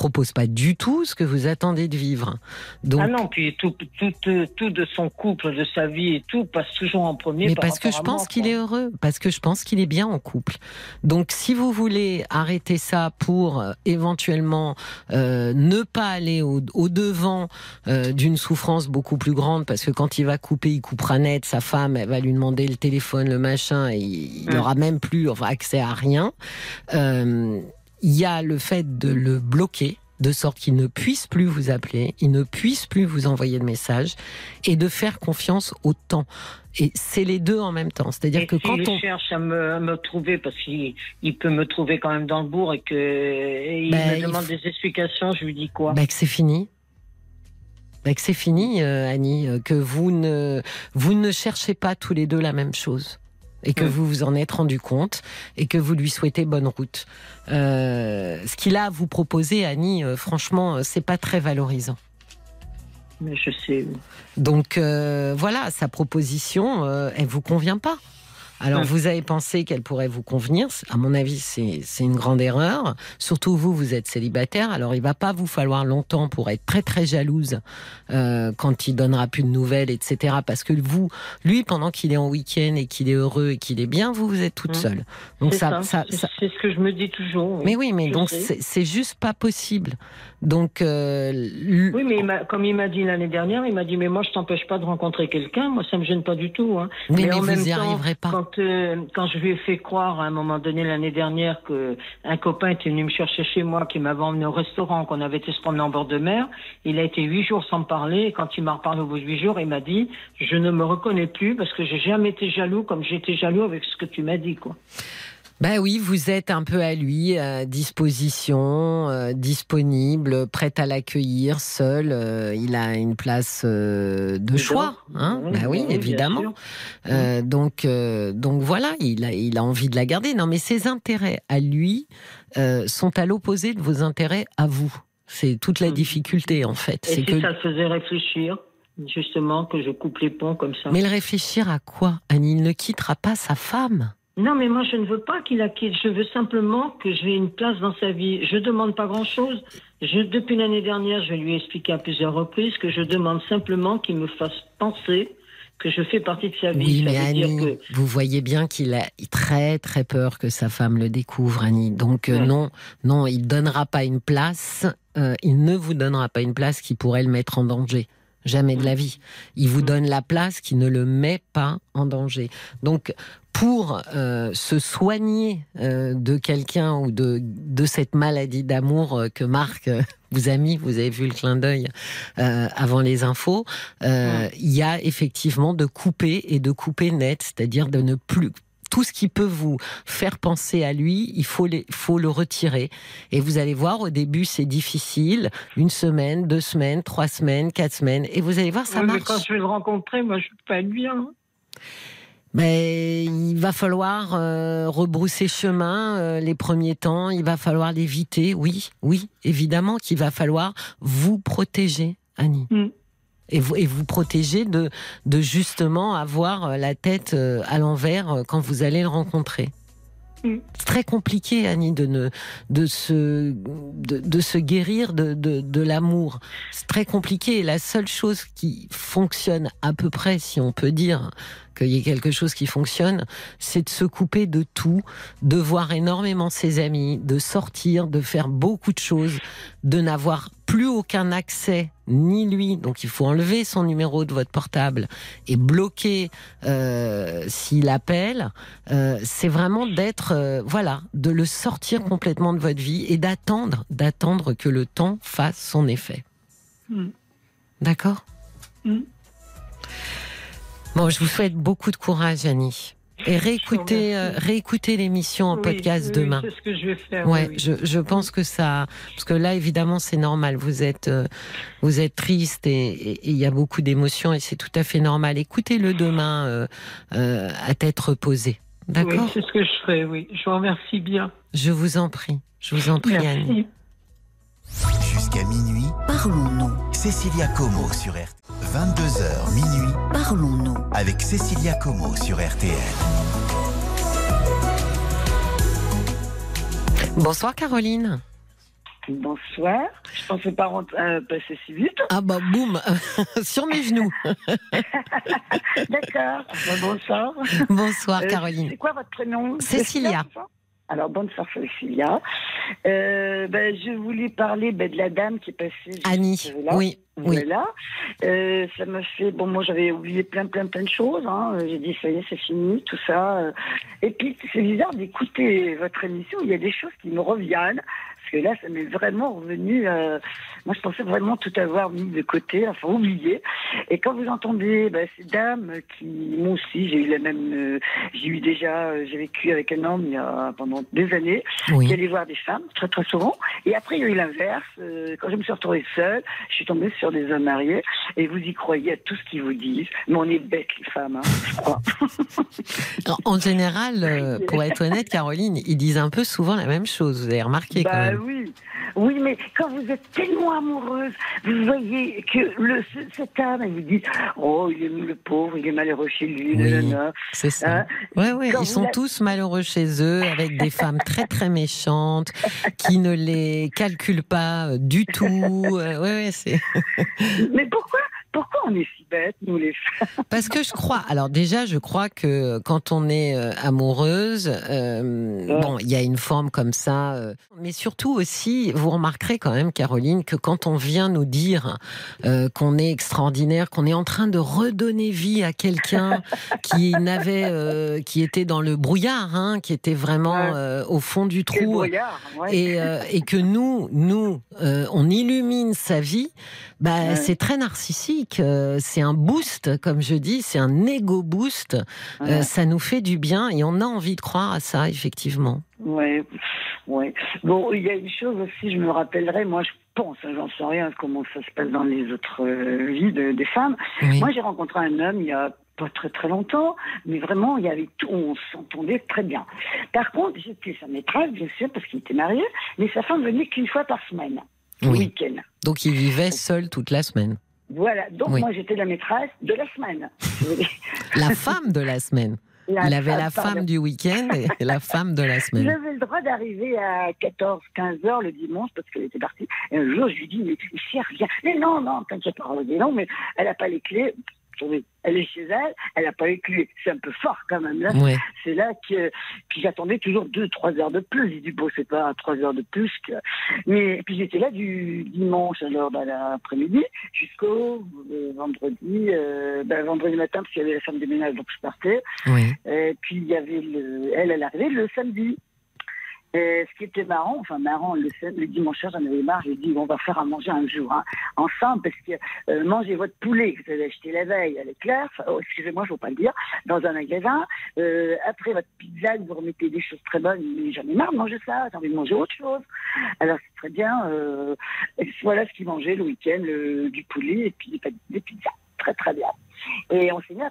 Propose pas du tout ce que vous attendez de vivre. Donc, Ah non, puis tout, tout, euh, tout de son couple, de sa vie et tout passe toujours en premier. Mais par parce que je pense qu'il est heureux, parce que je pense qu'il est bien en couple. Donc si vous voulez arrêter ça pour euh, éventuellement euh, ne pas aller au, au devant euh, d'une souffrance beaucoup plus grande, parce que quand il va couper, il coupera net, sa femme, elle va lui demander le téléphone, le machin, et il n'aura même plus enfin, accès à rien. Il y a le fait de le bloquer de sorte qu'il ne puisse plus vous appeler, il ne puisse plus vous envoyer de messages, et de faire confiance au temps. Et c'est les deux en même temps. C'est-à-dire que quand on... cherche à me, à me trouver, parce qu'il il peut me trouver quand même dans le bourg et que et il Ben, me il demande f- des explications, je lui dis quoi? Bah, que c'est fini. Bah, que c'est fini, euh, Annie, euh, que vous ne, vous ne cherchez pas tous les deux la même chose. Et que Mm. vous vous en êtes rendu compte et que vous lui souhaitez bonne route. Euh, ce qu'il a à vous proposer, Annie, euh, franchement, euh, c'est pas très valorisant. Mais je sais. Donc euh, voilà, sa proposition, elle vous convient pas. Alors Mm. vous avez pensé qu'elle pourrait vous convenir. À mon avis, c'est c'est une grande erreur. Surtout vous, vous êtes célibataire. Alors il va pas vous falloir longtemps pour être très très jalouse euh, quand il donnera plus de nouvelles, etc. Parce que vous, lui, pendant qu'il est en week-end et qu'il est heureux et qu'il est bien, vous vous êtes toute Mm. seule. Donc C'est ça, ça, ça, c'est ça- c'est ce que je me dis toujours. mais oui, mais je donc c'est juste pas possible. Donc euh, l- Oui, mais il comme il m'a dit l'année dernière, il m'a dit mais moi je t'empêche pas de rencontrer quelqu'un, moi ça me gêne pas du tout. Hein. oui, mais en vous même y temps, arriverez pas. Quand, euh, quand je lui ai fait croire à un moment donné l'année dernière que un copain était venu me chercher chez moi, qui m'avait emmené au restaurant, qu'on avait été se promener en bord de mer, il a été huit jours sans me parler. Et quand il m'a reparlé au bout de huit jours, il m'a dit je ne me reconnais plus parce que j'ai jamais été jaloux comme j'ai été jaloux avec ce que tu m'as dit quoi. Ben oui, vous êtes un peu à lui, à disposition, euh, disponible, prête à l'accueillir, seul. euh, il a une place euh, de choix, hein Oui, Ben oui, évidemment. donc, donc voilà, il a, il a envie de la garder. Non, mais ses intérêts à lui sont à l'opposé de vos intérêts à vous. C'est toute la Mhm. difficulté en fait. Et si que. ça le faisait réfléchir, justement, que je coupe les ponts comme ça? Mais le réfléchir à quoi? Annie Il ne quittera pas sa femme. Non, mais moi, je ne veux pas qu'il la quitte. Je veux simplement que j'ai une place dans sa vie. Je demande pas grand-chose. Je, depuis l'année dernière, je lui ai expliqué à plusieurs reprises que je demande simplement qu'il me fasse penser que je fais partie de sa vie. Oui, Ça mais veut dire Annie, que vous voyez bien qu'il a très très peur que sa femme le découvre, Annie. Donc euh, non, non, il donnera pas une place. euh, il ne vous donnera pas une place qui pourrait le mettre en danger. Jamais de la vie. Il vous Mm. donne la place qui ne le met pas en danger. Donc, pour euh, se soigner euh, de quelqu'un ou de, de cette maladie d'amour euh, que Marc [laughs] vous a mis, vous avez vu le clin d'œil euh, avant les infos, euh, il y a effectivement de couper et de couper net, c'est-à-dire de ne plus tout ce qui peut vous faire penser à lui, il faut, les, faut le retirer. Et vous allez voir, au début, c'est difficile. Une semaine, deux semaines, trois semaines, quatre semaines. Et vous allez voir, ça Oui, mais marche. quand je vais le rencontrer, moi, je suis pas lui. Hein. Mais il va falloir euh, rebrousser chemin euh, les premiers temps. Il va falloir l'éviter. Oui, oui, évidemment qu'il va falloir vous protéger, Annie. Mm. Et vous, et vous protéger de, de justement avoir la tête euh, à l'envers euh, quand vous allez le rencontrer. Mm. C'est très compliqué, Annie, de, ne, de, se, de, de se guérir de, de, de l'amour. C'est très compliqué. La seule chose qui fonctionne à peu près, si on peut dire qu'il y ait quelque chose qui fonctionne, c'est de se couper de tout, de voir énormément ses amis, de sortir, de faire beaucoup de choses, de n'avoir plus aucun accès, ni lui. Donc il faut enlever son numéro de votre portable et bloquer euh, s'il appelle. Euh, c'est vraiment d'être, euh, voilà, de le sortir complètement de votre vie et d'attendre, d'attendre que le temps fasse son effet. Mm. D'accord? Mm. Bon, je vous souhaite beaucoup de courage, Annie. Et réécoutez, euh, réécoutez l'émission en Oui, podcast oui, demain. C'est ce que je vais faire. Ouais, oui, oui. je, je pense que ça, parce que là, évidemment, c'est normal. Vous êtes, euh, vous êtes triste et il y a beaucoup d'émotions et c'est tout à fait normal. Écoutez-le demain euh, euh, à tête reposée. Oui, D'accord c'est ce que je ferai, oui. Je vous remercie bien. Je vous en prie. Je vous en prie, Annie. Jusqu'à minuit, Parlons-nous. Cécilia Como sur RTL. 22h minuit Parlons-nous. avec Cécilia Como sur RTL. Bonsoir, Caroline. Bonsoir. Je pensais pas rentrer, euh, passer si vite. Ah bah boum, [laughs] sur mes genoux. [laughs] D'accord. Bon, bonsoir. Bonsoir, Euh, Caroline. C'est quoi votre prénom? Cécilia. Alors, bonsoir Cécilia. Euh, ben, je voulais parler ben, de la dame qui est passée. Annie. là. Oui, oui. Voilà. Euh, ça m'a fait. Bon, moi, j'avais oublié plein, plein, plein de choses. hein. J'ai dit, ça y est, c'est fini, tout ça. Et puis, c'est bizarre d'écouter votre émission. Il y a des choses qui me reviennent. Que là, ça m'est vraiment revenu. euh, Moi, je pensais vraiment tout avoir mis de côté, enfin oublié. Et quand vous entendez ben, ces dames qui, moi aussi, j'ai eu la même. euh, J'ai eu déjà. euh, J'ai vécu avec un homme il y a, pendant des années qui Oui. allait voir des femmes très très souvent. Et après, il y a eu l'inverse. Euh, quand je me suis retrouvée seule, je suis tombée sur des hommes mariés et vous y croyez à tout ce qu'ils vous disent. Mais on est bêtes, les femmes, hein, je crois. [laughs] En- général, pour être honnête, Caroline, ils disent un peu souvent la même chose. Vous avez remarqué quand bah même. Oui. Oui, mais quand vous êtes tellement amoureuse, vous voyez que le, ce- cet homme, elle vous dit Oh, il est le pauvre, il est malheureux chez lui. Oui. C'est ça. Hein Ouais, ouais, ils sont la- tous malheureux chez eux, avec des femmes très très méchantes, qui ne les calculent pas euh, du tout. Euh, ouais, ouais, c'est Mais pourquoi pourquoi on est si bêtes, nous les femmes? Parce que je crois. Alors déjà, je crois que quand on est euh, amoureuse, euh, Ouais. bon, il y a une forme comme ça, euh, mais surtout aussi, vous remarquerez quand même, Caroline, que quand on vient nous dire qu'on est extraordinaire, qu'on est en train de redonner vie à quelqu'un [laughs] qui n'avait, qui était dans le brouillard, hein, qui était vraiment Ouais. au fond du trou. ouais. Et, et que nous, nous, on illumine sa vie, bah, c'est très narcissique. Euh, c'est un boost, comme je dis, c'est un ego boost. Euh, Ouais. ça nous fait du bien et on a envie de croire à ça, effectivement. Ouais, ouais. Bon, il y a une chose aussi, je me rappellerai, moi je pense, hein, j'en sais rien comment ça se passe dans les autres euh, vies de- des femmes. Oui. Moi j'ai rencontré un homme il y a pas très très longtemps, mais vraiment il y avait tout, on s'entendait très bien. Par contre, j'étais sa maîtresse, bien sûr, parce qu'il était marié, mais sa femme venait qu'une fois par semaine, le Oui. week-end. Donc il vivait seul toute la semaine. Voilà, donc Oui. moi j'étais la maîtresse de la semaine. [laughs] La femme de la semaine. La Il avait la pardon. femme du week-end et [laughs] la femme de la semaine. J'avais le droit d'arriver à 14, 15 heures le dimanche parce qu'elle était partie. Et un jour, je lui dis, mais elle revient. Mais non, non, t'inquiète pas, non, mais elle n'a pas les clés. Elle est chez elle, elle n'a pas les clés. C'est un peu fort quand même. Là, Ouais. c'est là que puis j'attendais toujours deux, trois heures de plus. J'ai dit bon, c'est pas trois heures de plus que. Mais puis j'étais là du dimanche alors dans l'après-midi jusqu'au euh, vendredi, euh, ben, vendredi matin parce qu'il y avait la femme de ménage donc je partais. Et puis il y avait le, elle, elle arrivait le samedi. Et ce qui était marrant, enfin marrant, le, le dimanche j'en avais marre, j'ai dit on va faire à manger un jour, hein, ensemble, parce que euh, mangez votre poulet que vous avez acheté la veille à l'éclair, oh, excusez-moi, je ne veux pas le dire, dans un magasin, euh, après votre pizza, vous remettez des choses très bonnes, mais j'en ai marre de manger ça, j'ai envie de manger autre chose. Alors c'est très bien, euh, voilà ce qu'ils mangeaient le week-end, le- du poulet et puis des pizzas, très très bien. Et on s'est mis à,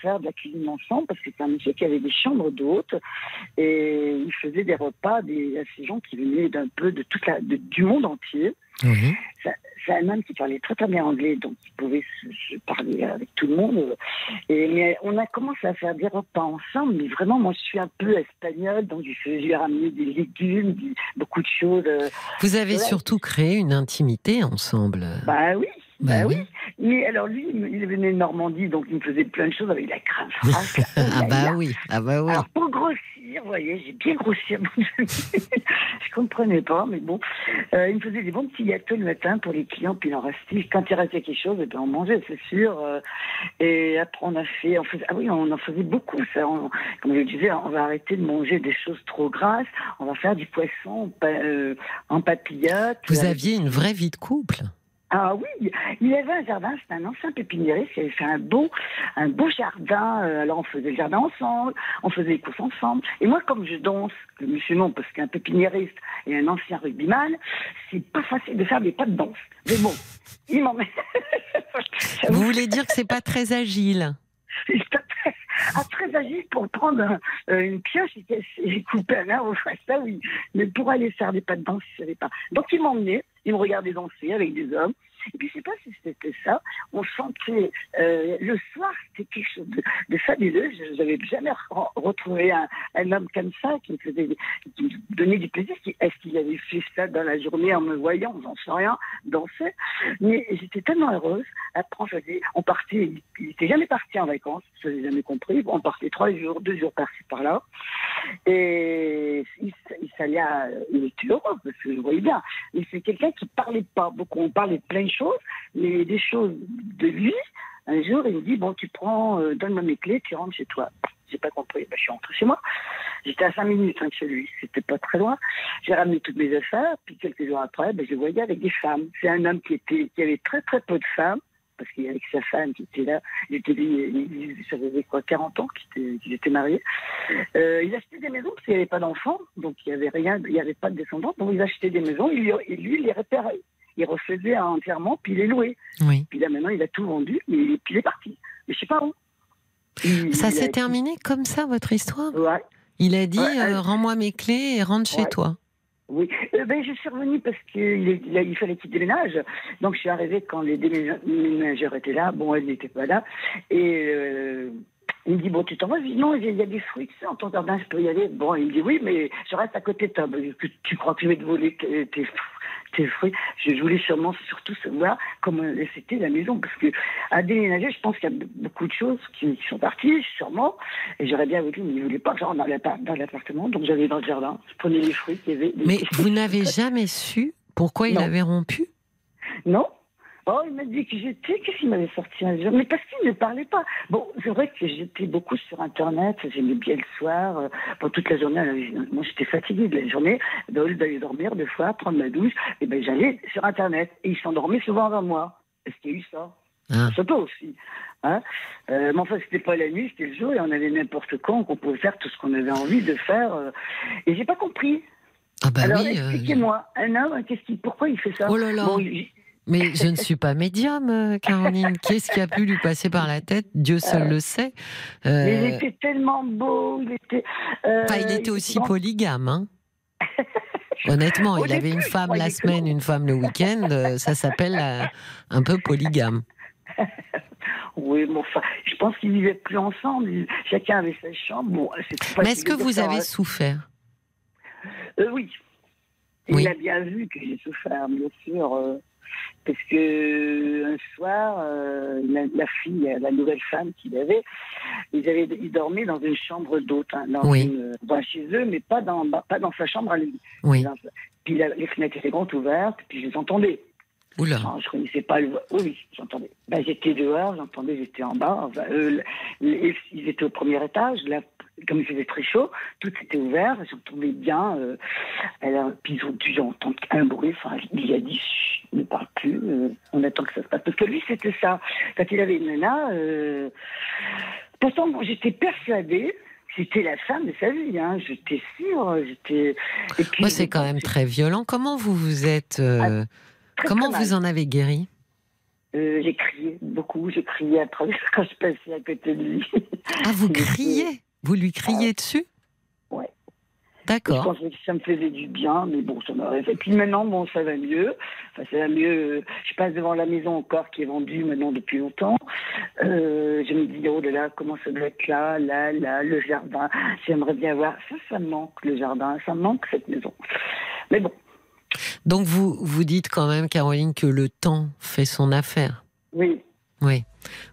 faire de la cuisine ensemble parce que c'est un monsieur qui avait des chambres d'hôtes et il faisait des repas des, à ces gens qui venaient d'un peu de toute la, de- du monde entier. Oui. C'est un homme qui parlait très très bien anglais, donc il pouvait se, se parler avec tout le monde. Et, mais on a commencé à faire des repas ensemble, mais vraiment, moi je suis un peu espagnole, donc je lui ai ramené des légumes, des- beaucoup de choses. Vous avez surtout créé une intimité ensemble. Bah oui, Bah, oui. oui. Mais alors lui, il venait de Normandie, donc il me faisait plein de choses avec la crème [laughs] fraîche. Ah bah là. oui, ah bah oui. Alors pour grossir, vous voyez, j'ai bien grossi à mon [laughs] Je comprenais pas, mais bon. Euh, il me faisait des bons petits gâteaux le matin pour les clients, puis il en restait. Quand il restait quelque chose, eh ben, on mangeait, c'est sûr. Euh, Et après, on a fait, on faisait, ah oui, on en faisait beaucoup. Ça, On- comme je le disais, on va arrêter de manger des choses trop grasses. On va faire du poisson euh, en papillote. Vous aviez une vraie vie de couple? Ah oui, il avait un jardin, c'était un ancien pépiniériste, il avait fait un beau, un beau jardin. euh, Alors on faisait le jardin ensemble, on faisait les courses ensemble. Et moi, comme je danse, le monsieur non, parce qu'un pépiniériste et un ancien rugbyman, c'est pas facile de faire des pas de danse. Mais bon, il m'en met. [laughs] Vous voulez dire que c'est pas très agile très, ah, très agile pour prendre euh, une pioche et, et couper un arbre. [laughs] Ça oui. Mais pour aller faire des pas de danse, je savais pas. Donc il m'emmenait, il me regardait danser avec des hommes. Et puis je sais pas si c'était ça. On sentait euh, le soir, c'était quelque chose de, fabuleux. Je n'avais jamais re- retrouvé un, homme comme ça qui me faisait, qui me donnait du plaisir. Est-ce qu'il avait fait ça dans la journée en me voyant J'en sais rien. Danser. Mais j'étais tellement heureuse. Après, on faisait, on partait. Il n'était jamais parti en vacances. Je n'ai jamais compris. On partait trois jours, deux jours par-ci par-là. Et il, il s'allait à- il était heureux parce que je voyais bien. Mais c'est quelqu'un qui parlait pas beaucoup. On parlait plein de choses, mais des choses de lui. Un jour, il me dit bon, tu prends, euh, donne-moi mes clés, tu rentres chez toi. J'ai pas compris. Ben, je suis rentrée chez moi. J'étais à cinq minutes hein, chez lui. C'était pas très loin. J'ai ramené toutes mes affaires. Puis quelques jours après, ben, je le voyais avec des femmes. C'est un homme qui était, qui avait très très peu de femmes. Parce qu'il que sa femme qui était là, il était, il, ça faisait quoi, 40 ans qu'il était, était marié. Euh, il achetait des maisons parce qu'il n'y avait pas d'enfants, donc il n'y avait rien, il n'y avait pas de descendants, donc il achetait des maisons, il, lui, il les réparait. Il refaisait entièrement, puis il louait. Oui. Puis là, maintenant, il a tout vendu, mais puis il est parti. Mais je sais pas où. Il- Ça s'est terminé comme ça, votre histoire Ouais. Il a dit Ouais, euh, elle- Rends-moi mes clés et rentre chez toi. Oui, Euh, ben, je suis revenue parce qu'il est- il, fallait qu'il déménage. Donc je suis arrivée quand les déménage- déménageurs étaient là. Bon, elle n'était pas là. Et euh, il me dit, bon, tu t'en vas Je dis, non, il y a- des fruits, tu sais, en ton jardin, je peux y aller. Bon, il me dit, oui, mais je reste à côté de toi. Que tu crois que je vais te voler tes, fruits? Je, voulais sûrement surtout savoir comment c'était la maison. Parce que à déménager, je pense qu'il y a beaucoup de choses qui, sont parties, sûrement. Et j'aurais bien voulu, mais il ne voulait pas que dans l'appart- dans l'appartement. Donc j'allais dans le jardin. Je prenais les fruits qu'il y avait. Mais vous n'avez jamais su pourquoi il Non. avait rompu? Non. Oh, il m'a dit que j'étais. Qu'est-ce qu'il m'avait sorti un jour? Mais parce qu'il ne parlait pas. Bon, c'est vrai que j'étais beaucoup sur Internet. J'aimais bien le soir. euh, Bon, toute la journée, euh, moi j'étais fatiguée de la journée. Ben, Au lieu d'aller dormir, deux fois, prendre ma douche, et ben j'allais sur Internet. Et il s'endormait souvent avant moi. Est-ce qu'il y a eu ça? Ah. Ça peut aussi. Hein? Euh, mais enfin, c'était pas la nuit, c'était le jour, et on avait n'importe quand, qu'on pouvait faire tout ce qu'on avait envie de faire. euh, et j'ai pas compris. Ah bah Alors oui. euh, expliquez-moi, un homme, qu'est-ce qui, pourquoi il fait ça? Oh là là. Bon, il- Mais je ne suis pas médium, euh, Caroline. Qu'est-ce qui a pu lui passer par la tête? Dieu seul le sait. Euh, Mais il était tellement beau, il était. euh, enfin, il était aussi polygame. Hein Honnêtement, [laughs] il avait une femme la semaine, une femme le week-end. euh, Ça s'appelle euh, un peu polygame. [laughs] Oui, bon, enfin, je pense qu'ils vivaient plus ensemble. Chacun avait sa chambre. Bon, Mais est-ce que vous avez souffert? Euh, oui. Oui. Il a bien vu que j'ai souffert, bien sûr. Euh, Parce que un soir, euh, la, la fille, la nouvelle femme qu'il avait, ils, avaient, ils dormaient dans une chambre d'hôte, hein, dans Oui. une- dans chez eux, mais pas dans, pas dans sa chambre à lui. Oui. Dans- Puis la- les fenêtres étaient grandes ouvertes, puis je les entendais. Oula. Alors, je connaissais pas le. Oui, oui, j'entendais. Ben, j'étais dehors, j'entendais, j'étais en bas. Eux, ils étaient au premier étage. Là, comme il faisait très chaud, tout était ouvert. J'entendais bien. Euh, elle a, puis ils ont dû entendre un bruit. Enfin, il a dit ne parle plus. euh, on attend que ça se passe. Parce que lui, c'était ça. Quand il avait une nana. Euh, pourtant, j'étais persuadée. C'était la femme de sa vie, hein. j'étais sûre, j'étais. Moi, c'est quand même très violent. Comment vous vous êtes. euh, Très, comment très vous en avez guéri? J'ai crié beaucoup, j'ai crié à travers quand [laughs] je passais à côté de lui. Ah, vous [laughs] criez? Vous lui criez dessus Ouais. Je D'accord. pensais que ça me faisait du bien, mais bon, ça m'aurait fait. Puis maintenant, bon, ça va mieux. Enfin, ça va mieux. Je passe devant la maison encore qui est vendue maintenant depuis longtemps. Euh, je me dis, oh là là, comment ça doit être là, là, là, le jardin. J'aimerais bien voir. Ça, ça me manque, le jardin. Ça me manque, cette maison. Mais bon, Donc, vous, vous dites quand même, Caroline, que le temps fait son affaire. oui. Oui.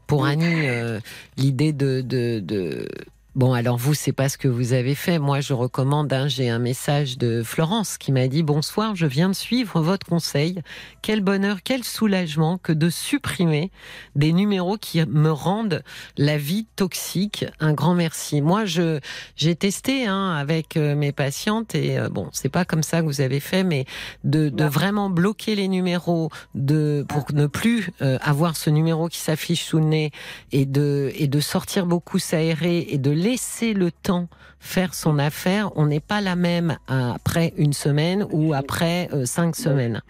Pour. Annie, euh, l'idée de, de, de- Bon, alors vous, c'est pas ce que vous avez fait. Moi, je recommande. hein, J'ai un message de Florence qui m'a dit bonsoir. Je viens de suivre votre conseil. Quel bonheur, quel soulagement que de supprimer des numéros qui me rendent la vie toxique. Un grand merci. Moi, je j'ai testé hein, avec euh, mes patientes et euh, bon, c'est pas comme ça que vous avez fait, mais de, de vraiment bloquer les numéros de pour ne plus euh, avoir ce numéro qui s'affiche sous le nez et de et de sortir beaucoup s'aérer et de laisser le temps faire son affaire. On n'est pas la même après une semaine ou après euh, cinq semaines.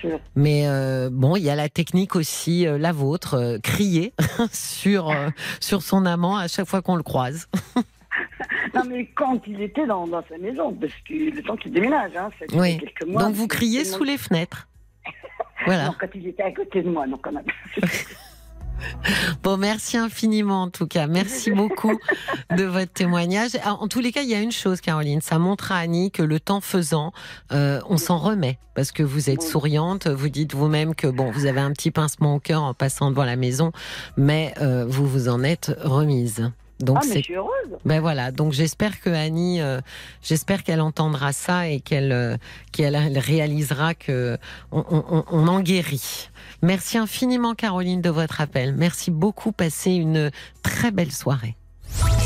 Sûr. Mais euh, bon, il y a la technique aussi, euh, la vôtre, euh, crier [laughs] sur sur son amant à chaque fois qu'on le croise. [laughs] Non, mais quand il était dans, dans sa maison, parce que le temps qu'il déménage, hein, ça fait Oui. quelques mois. Donc vous criez sous les fenêtres. [laughs] Voilà. Non, quand il était à côté de moi, non, quand même. [laughs] Bon, merci infiniment en tout cas. Merci beaucoup de votre témoignage. Alors, En tous les cas, il y a une chose, Caroline, ça montre à Annie que le temps faisant, euh, on s'en remet parce que vous êtes souriante. Vous dites vous-même que bon, vous avez un petit pincement au cœur en passant devant la maison, mais euh, vous vous en êtes remise. Donc ah, mais c'est je suis heureuse. ben voilà, donc j'espère que Annie, euh, j'espère qu'elle entendra ça et qu'elle euh, qu'elle elle réalisera que on, on- on en guérit. Merci infiniment Caroline de votre appel. Merci beaucoup. Passez une très belle soirée.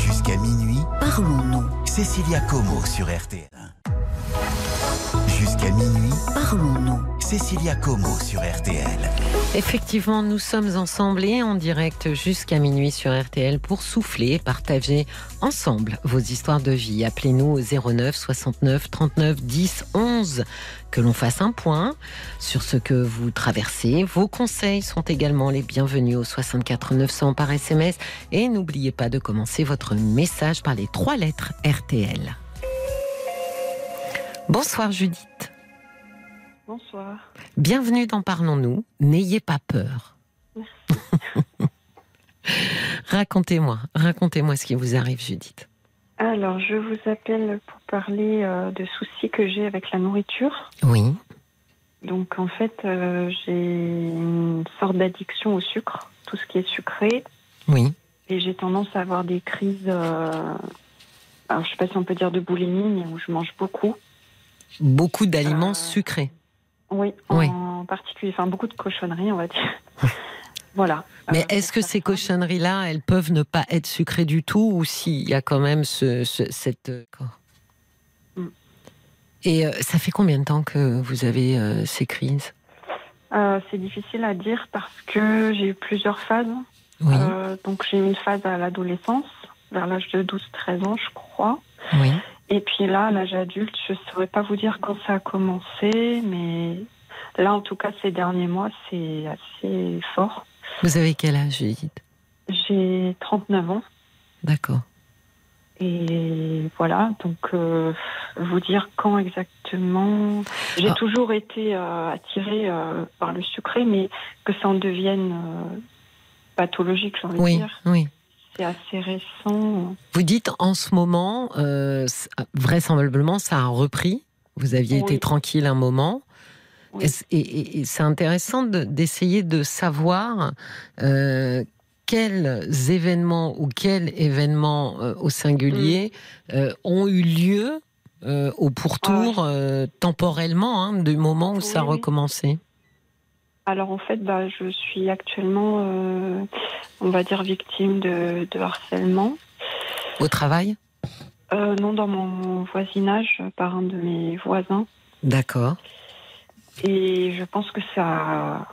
Jusqu'à minuit, Parlons-nous. Cécilia Como sur RTL. Jusqu'à minuit, Parlons-nous. Cécilia Como sur RTL. Effectivement, nous sommes ensemble et en direct jusqu'à minuit sur RTL pour souffler, partager ensemble vos histoires de vie. Appelez-nous au 09 69 39 10 11. Que l'on fasse un point sur ce que vous traversez. Vos conseils sont également les bienvenus au 64 900 par SMS. Et n'oubliez pas de commencer votre message par les trois lettres RTL. Bonsoir Judith. Bonsoir. Bienvenue dans Parlons-nous. N'ayez pas peur. [laughs] racontez-moi, racontez-moi ce qui vous arrive, Judith. Alors, je vous appelle pour parler euh, de soucis que j'ai avec la nourriture. Oui, Donc, en fait, euh, j'ai une sorte d'addiction au sucre, tout ce qui est sucré. oui, Et j'ai tendance à avoir des crises, euh, alors je sais pas si on peut dire de boulimie, mais où je mange beaucoup. beaucoup d'aliments sucrés. Oui, Oui. en particulier, enfin beaucoup de cochonneries, on va dire. [laughs] voilà. Mais Euh, est-ce que ces cochonneries-là, elles peuvent ne pas être sucrées du tout ou s'il y a quand même ce, ce- cette... euh, Mm. Et euh, ça fait combien de temps que vous avez euh, ces crises? Euh, C'est difficile à dire parce que j'ai eu plusieurs phases. Oui, donc j'ai eu une phase à l'adolescence, vers l'âge de 12-13 ans, je crois. oui. Et puis là, à l'âge adulte, je ne saurais pas vous dire quand ça a commencé, mais là, en tout cas, ces derniers mois, c'est assez fort. Vous avez quel âge, Judith? J'ai 39 ans D'accord. et voilà, donc euh, vous dire quand exactement? J'ai Ah. toujours été euh, attirée euh, par le sucré, mais que ça en devienne euh, pathologique, j'ai envie de Oui, dire. oui. C'est assez récent. Vous dites en ce moment, euh, vraisemblablement, ça a repris. Vous aviez Oui. été tranquille un moment. Et, et- et c'est intéressant de- d'essayer de, savoir euh, quels événements ou quels événements euh, au singulier euh, ont eu lieu euh, au pourtour temporellement hein, du moment où ça a recommencé? Alors en fait, bah, je suis actuellement, euh, on va dire, victime de, de harcèlement. Au travail? Euh, non, dans mon voisinage, euh, par un de mes voisins. D'accord. Et je pense que ça,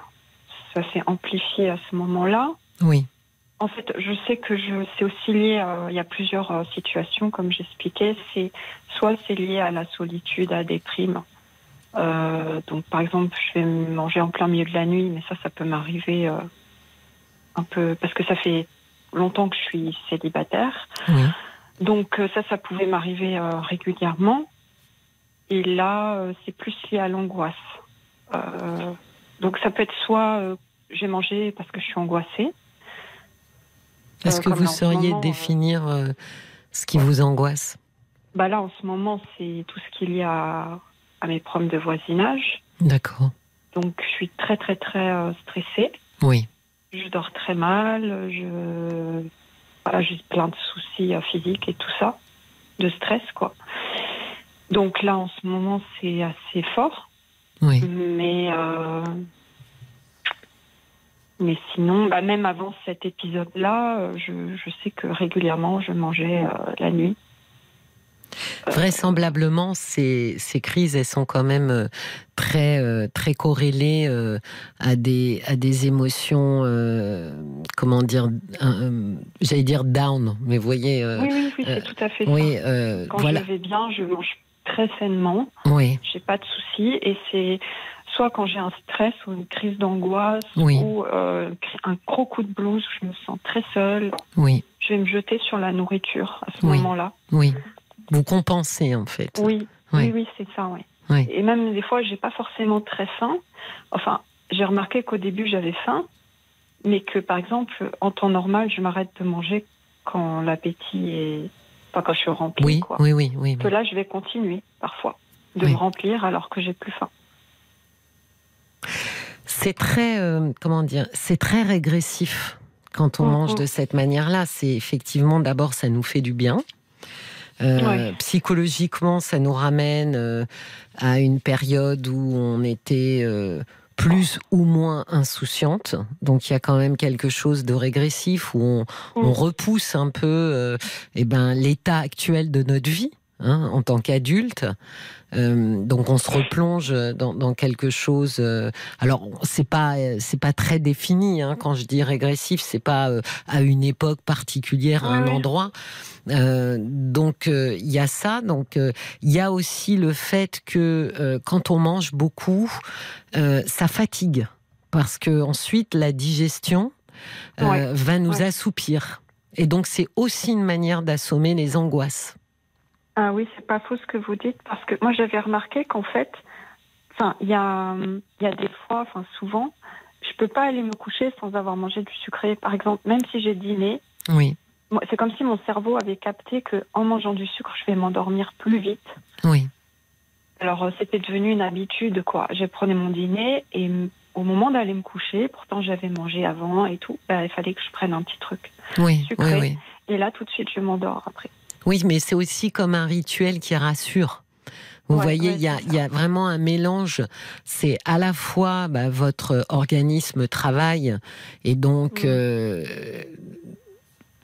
ça s'est amplifié à ce moment-là. Oui. En fait, je sais que je, c'est aussi lié. à- il y a plusieurs situations, comme j'expliquais. C'est soit c'est lié à la solitude, à des primes. Euh, donc, par exemple, je vais manger en plein milieu de la nuit, mais ça, ça peut m'arriver euh, un peu parce que ça fait longtemps que je suis célibataire. Oui. Donc, euh, ça, ça pouvait m'arriver euh, régulièrement. Et là, euh, c'est plus lié à l'angoisse. Euh, donc, ça peut être soit euh, j'ai mangé parce que je suis angoissée. Est-ce que vous sauriez moment, définir euh, ce qui vous angoisse? Bah là, en ce moment, c'est tout ce qu'il y a à mes problèmes de voisinage. D'accord. Donc, je suis très, très, très euh, stressée. Oui. Je dors très mal. Je... Voilà, j'ai plein de soucis euh, physiques et tout ça. De stress, quoi. Donc là, en ce moment, c'est assez fort. Oui. Mais... euh, Mais sinon, bah, même avant cet épisode-là, je, je sais que régulièrement, je mangeais la nuit. Vraisemblablement, ces, ces crises, elles sont quand même euh, très, euh, très corrélées euh, à, des, à des émotions, euh, comment dire, euh, j'allais dire down, mais vous voyez, euh, oui, oui, oui, c'est tout à fait oui, ça. Quand voilà, je vais bien, je mange très sainement. oui, J'ai pas de soucis. Et c'est soit quand j'ai un stress ou une crise d'angoisse Oui. ou euh, un gros coup de blues où je me sens très seule, oui, je vais me jeter sur la nourriture à ce Oui. moment-là. oui. Vous compensez en fait. Oui, Oui. oui, oui, c'est ça, oui. Oui. Et même des fois, j'ai pas forcément très faim. Enfin, j'ai remarqué qu'au début, j'avais faim, mais que par exemple, en temps normal, je m'arrête de manger quand l'appétit est. Enfin, quand je suis remplie, Oui, quoi. oui, oui, oui. Que là, je vais continuer parfois de me remplir alors que j'ai plus faim. C'est très, euh, comment dire, c'est très régressif quand on Mhm. mange de cette manière-là. C'est effectivement, d'abord, ça nous fait du bien. Euh, Ouais. Psychologiquement, ça nous ramène euh, à une période où on était euh, plus ou moins insouciante. Donc il y a quand même quelque chose de régressif où on, on Mhm. repousse un peu eh ben, l'état actuel de notre vie. Hein, en tant qu'adulte, Euh, donc on se replonge dans, dans quelque chose. euh, alors c'est pas c'est pas très défini hein, quand je dis régressif, c'est pas euh, à une époque particulière, à un endroit. Donc il y a ça. Donc il y a aussi le fait que quand on mange beaucoup, ça fatigue parce que ensuite la digestion Ouais, va nous ouais. assoupir. Et donc c'est aussi une manière d'assommer les angoisses. Ah oui, c'est pas faux ce que vous dites, parce que moi j'avais remarqué qu'en fait, enfin, il y a, y a des fois, enfin souvent, je peux pas aller me coucher sans avoir mangé du sucré. Par exemple, même si j'ai dîné, Oui, c'est comme si mon cerveau avait capté que en mangeant du sucre, je vais m'endormir plus vite. oui, Alors euh, c'était devenu une habitude, quoi. Je prenais mon dîner et au moment d'aller me coucher, pourtant j'avais mangé avant et tout, bah, il fallait que je prenne un petit truc. oui, oui, Sucré. oui. Et là, tout de suite, je m'endors après. Oui, mais c'est aussi comme un rituel qui rassure. Vous Ouais, voyez, ouais, il y, a, y vraiment un mélange. C'est à la fois bah, votre organisme travaille et donc Mm. euh,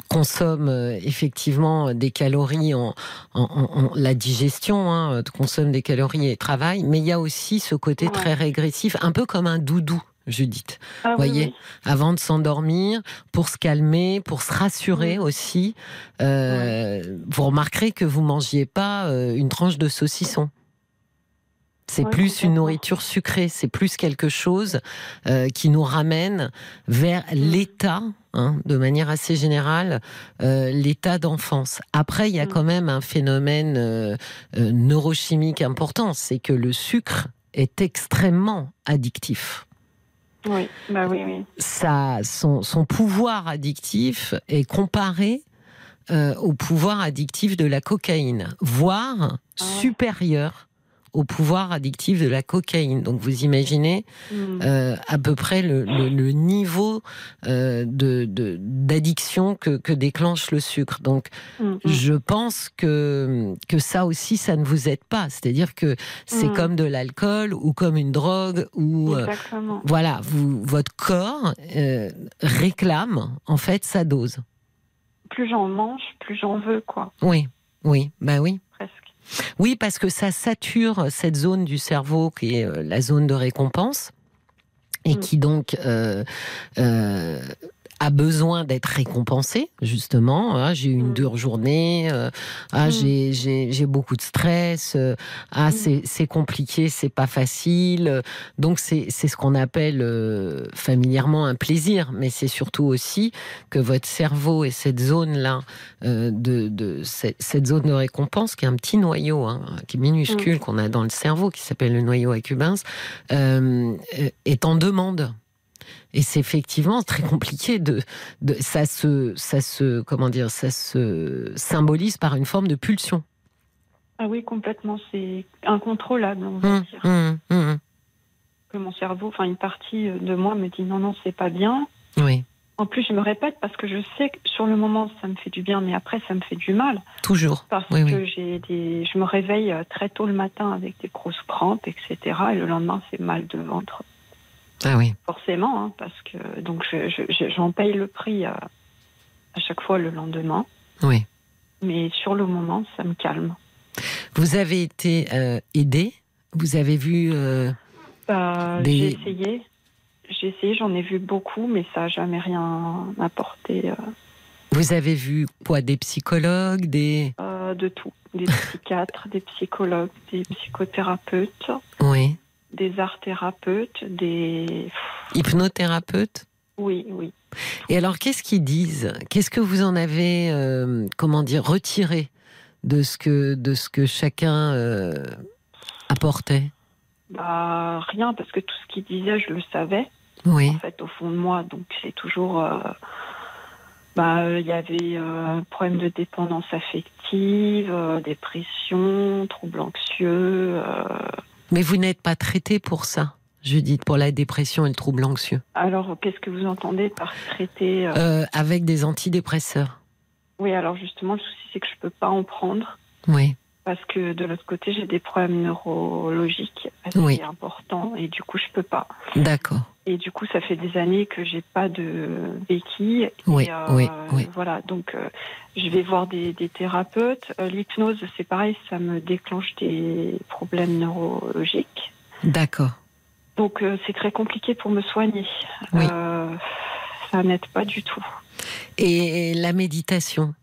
consomme euh, effectivement des calories en, en- en- en- la digestion, hein, consomme des calories et travaille, mais il y a aussi ce côté Ouais. très régressif, un peu comme un doudou. Judith, Ah, Voyez, oui. avant de s'endormir, pour se calmer, pour se rassurer Mm. aussi. Euh, Vous remarquerez que vous mangiez pas euh, une tranche de saucisson. C'est Ouais, plus une nourriture sucrée, c'est plus quelque chose euh, qui nous ramène vers Mm. l'état, hein, de manière assez générale, euh, l'état d'enfance. Après, il y a Mm. quand même un phénomène euh, neurochimique important, c'est que le sucre est extrêmement addictif Oui, bah oui, oui. ça, son, son pouvoir addictif est comparé euh, au pouvoir addictif de la cocaïne, voire Ah supérieur au pouvoir addictif de la cocaïne. Donc vous imaginez Mm. euh, à peu près le, le- le niveau euh, de de- d'addiction que, que déclenche le sucre. Donc Mm, mm. je pense que que ça aussi ça ne vous aide pas. C'est-à-dire que c'est Mm. comme de l'alcool ou comme une drogue ou euh, voilà, vous, votre corps euh, réclame en fait sa dose. Plus j'en mange, plus j'en veux, quoi, Oui, oui, bah oui. Oui, parce que ça sature cette zone du cerveau qui est euh, la zone de récompense et Mm. qui donc euh, euh, a besoin d'être récompensée, justement. Ah, j'ai eu une Mm. dure journée, euh, ah, Mm. j'ai- j'ai j'ai beaucoup de stress, euh, ah, Mm. c'est c'est compliqué, c'est pas facile. Donc, c'est c'est ce qu'on appelle euh, familièrement un plaisir, mais c'est surtout aussi que votre cerveau et cette zone-là, de, de cette, cette zone de récompense, qui est un petit noyau, hein, qui est minuscule, qu'on a dans le cerveau, qui s'appelle le noyau accumbens, euh, est en demande. Et c'est effectivement très compliqué de, de ça se ça se comment dire ça se symbolise par une forme de pulsion. Ah oui, complètement. C'est incontrôlable, on va Hum, dire. hum, hum. Que mon cerveau, enfin une partie de moi me dit non, non, c'est pas bien. Oui, En plus, je me répète parce que je sais que sur le moment, ça me fait du bien, mais après, ça me fait du mal. toujours. Parce Oui, que oui. j'ai des, je me réveille euh, très tôt le matin avec des grosses crampes, etc. Et le lendemain, c'est mal de ventre, Ah oui. forcément, hein, parce que donc je- je- je- j'en paye le prix à, à chaque fois le lendemain. Oui. Mais sur le moment, ça me calme. Vous avez été euh, aidé? Vous avez vu. euh, Bah, Des- J'ai essayé, j'ai essayé, j'en ai vu beaucoup, mais ça n'a jamais rien apporté. euh, vous avez vu quoi? Des psychologues, des. de tout, des psychiatres, des psychologues, des psychothérapeutes, Oui. Des art thérapeutes, des Hypnothérapeutes? oui, oui. Et alors, qu'est-ce qu'ils disent? Qu'est-ce que vous en avez, euh, comment dire, retiré de ce que de ce que chacun euh, apportait? Bah, rien, parce que tout ce qu'il disait, je le savais, Oui. en fait, au fond de moi. Donc, c'est toujours. euh, bah, il y avait un problème de dépendance affective, dépression, troubles anxieux. Mais vous n'êtes pas traité pour ça, Judith, pour la dépression et le trouble anxieux, Alors, qu'est-ce que vous entendez par traiter euh, Euh, avec des antidépresseurs. Oui, alors justement, le souci, c'est que je peux pas en prendre. Oui. Parce que de l'autre côté, j'ai des problèmes neurologiques assez Oui. importants et du coup, je peux pas. D'accord. Et du coup, ça fait des années que j'ai pas de béquille. Et, Oui, euh, oui, oui. Voilà, donc euh, je vais voir des, des thérapeutes. Euh, L'hypnose, c'est pareil, ça me déclenche des problèmes neurologiques. D'accord. Donc c'est très compliqué pour me soigner. Oui. Ça n'aide pas du tout. Et la méditation?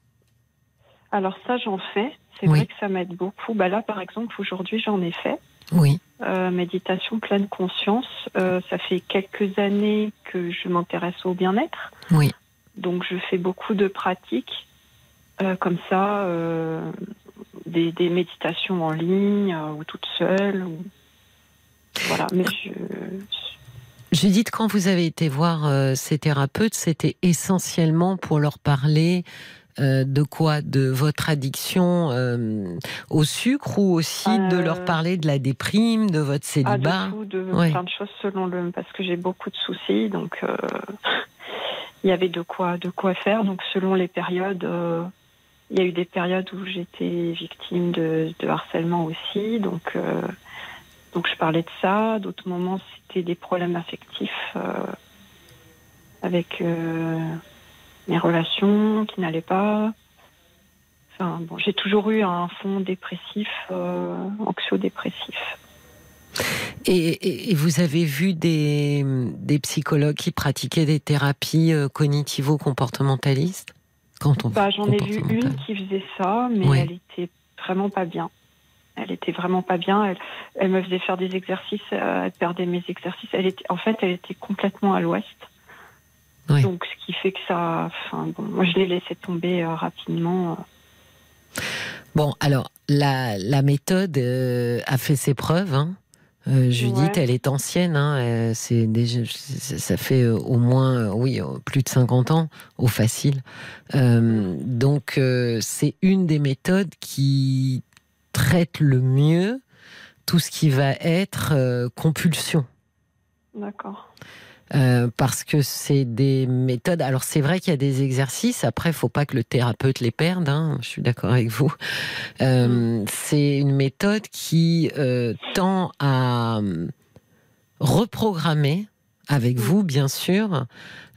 Alors ça, j'en fais. C'est Oui. vrai que ça m'aide beaucoup. Bah là, par exemple, aujourd'hui, j'en ai fait. Oui. Euh, méditation pleine conscience. Euh, ça fait quelques années que je m'intéresse au bien-être. Oui. Donc je fais beaucoup de pratiques euh, comme ça, des, des méditations en ligne ou toute seule. Ou... Voilà, mais je... Judith, quand vous avez été voir ces thérapeutes, c'était essentiellement pour leur parler euh, de quoi De votre addiction euh, au sucre ou aussi de Euh, leur parler de la déprime, de votre Ah, célibat de tout, de Ouais. plein de choses selon le... Parce que j'ai beaucoup de soucis, donc euh, [laughs] il y avait de quoi, de quoi faire. Donc selon les périodes, euh, il y a eu des périodes où j'étais victime de, de harcèlement aussi, donc... euh, donc je parlais de ça. D'autres moments, c'était des problèmes affectifs euh, avec euh, mes relations qui n'allaient pas. Enfin, bon, j'ai toujours eu un fond dépressif, euh, anxio-dépressif. et, et- et vous avez vu des, des psychologues qui pratiquaient des thérapies euh, cognitivo-comportementalistes? Quand on Bah, j'en ai vu une qui faisait ça, mais Ouais. elle était vraiment pas bien. Elle était vraiment pas bien. Elle, elle me faisait faire des exercices, euh, elle perdait mes exercices. Elle était, en fait, elle était complètement à l'ouest. Donc, ce qui fait que ça. Enfin, bon, moi, je l'ai laissé tomber euh, rapidement. Bon, alors, la, la méthode euh, a fait ses preuves. Hein. Euh, Judith, Ouais. elle est ancienne. Hein. euh, c'est déjà, ça fait euh, au moins, euh, oui, euh, plus de 50 ans, au facile. Euh, donc, euh, c'est une des méthodes qui traite le mieux tout ce qui va être euh, compulsion. D'accord. Euh, parce que c'est des méthodes. Alors c'est vrai qu'il y a des exercices. Après, il faut pas que le thérapeute les perde. hein, je suis d'accord avec vous. Euh, C'est une méthode qui euh, tend à reprogrammer, avec vous bien sûr,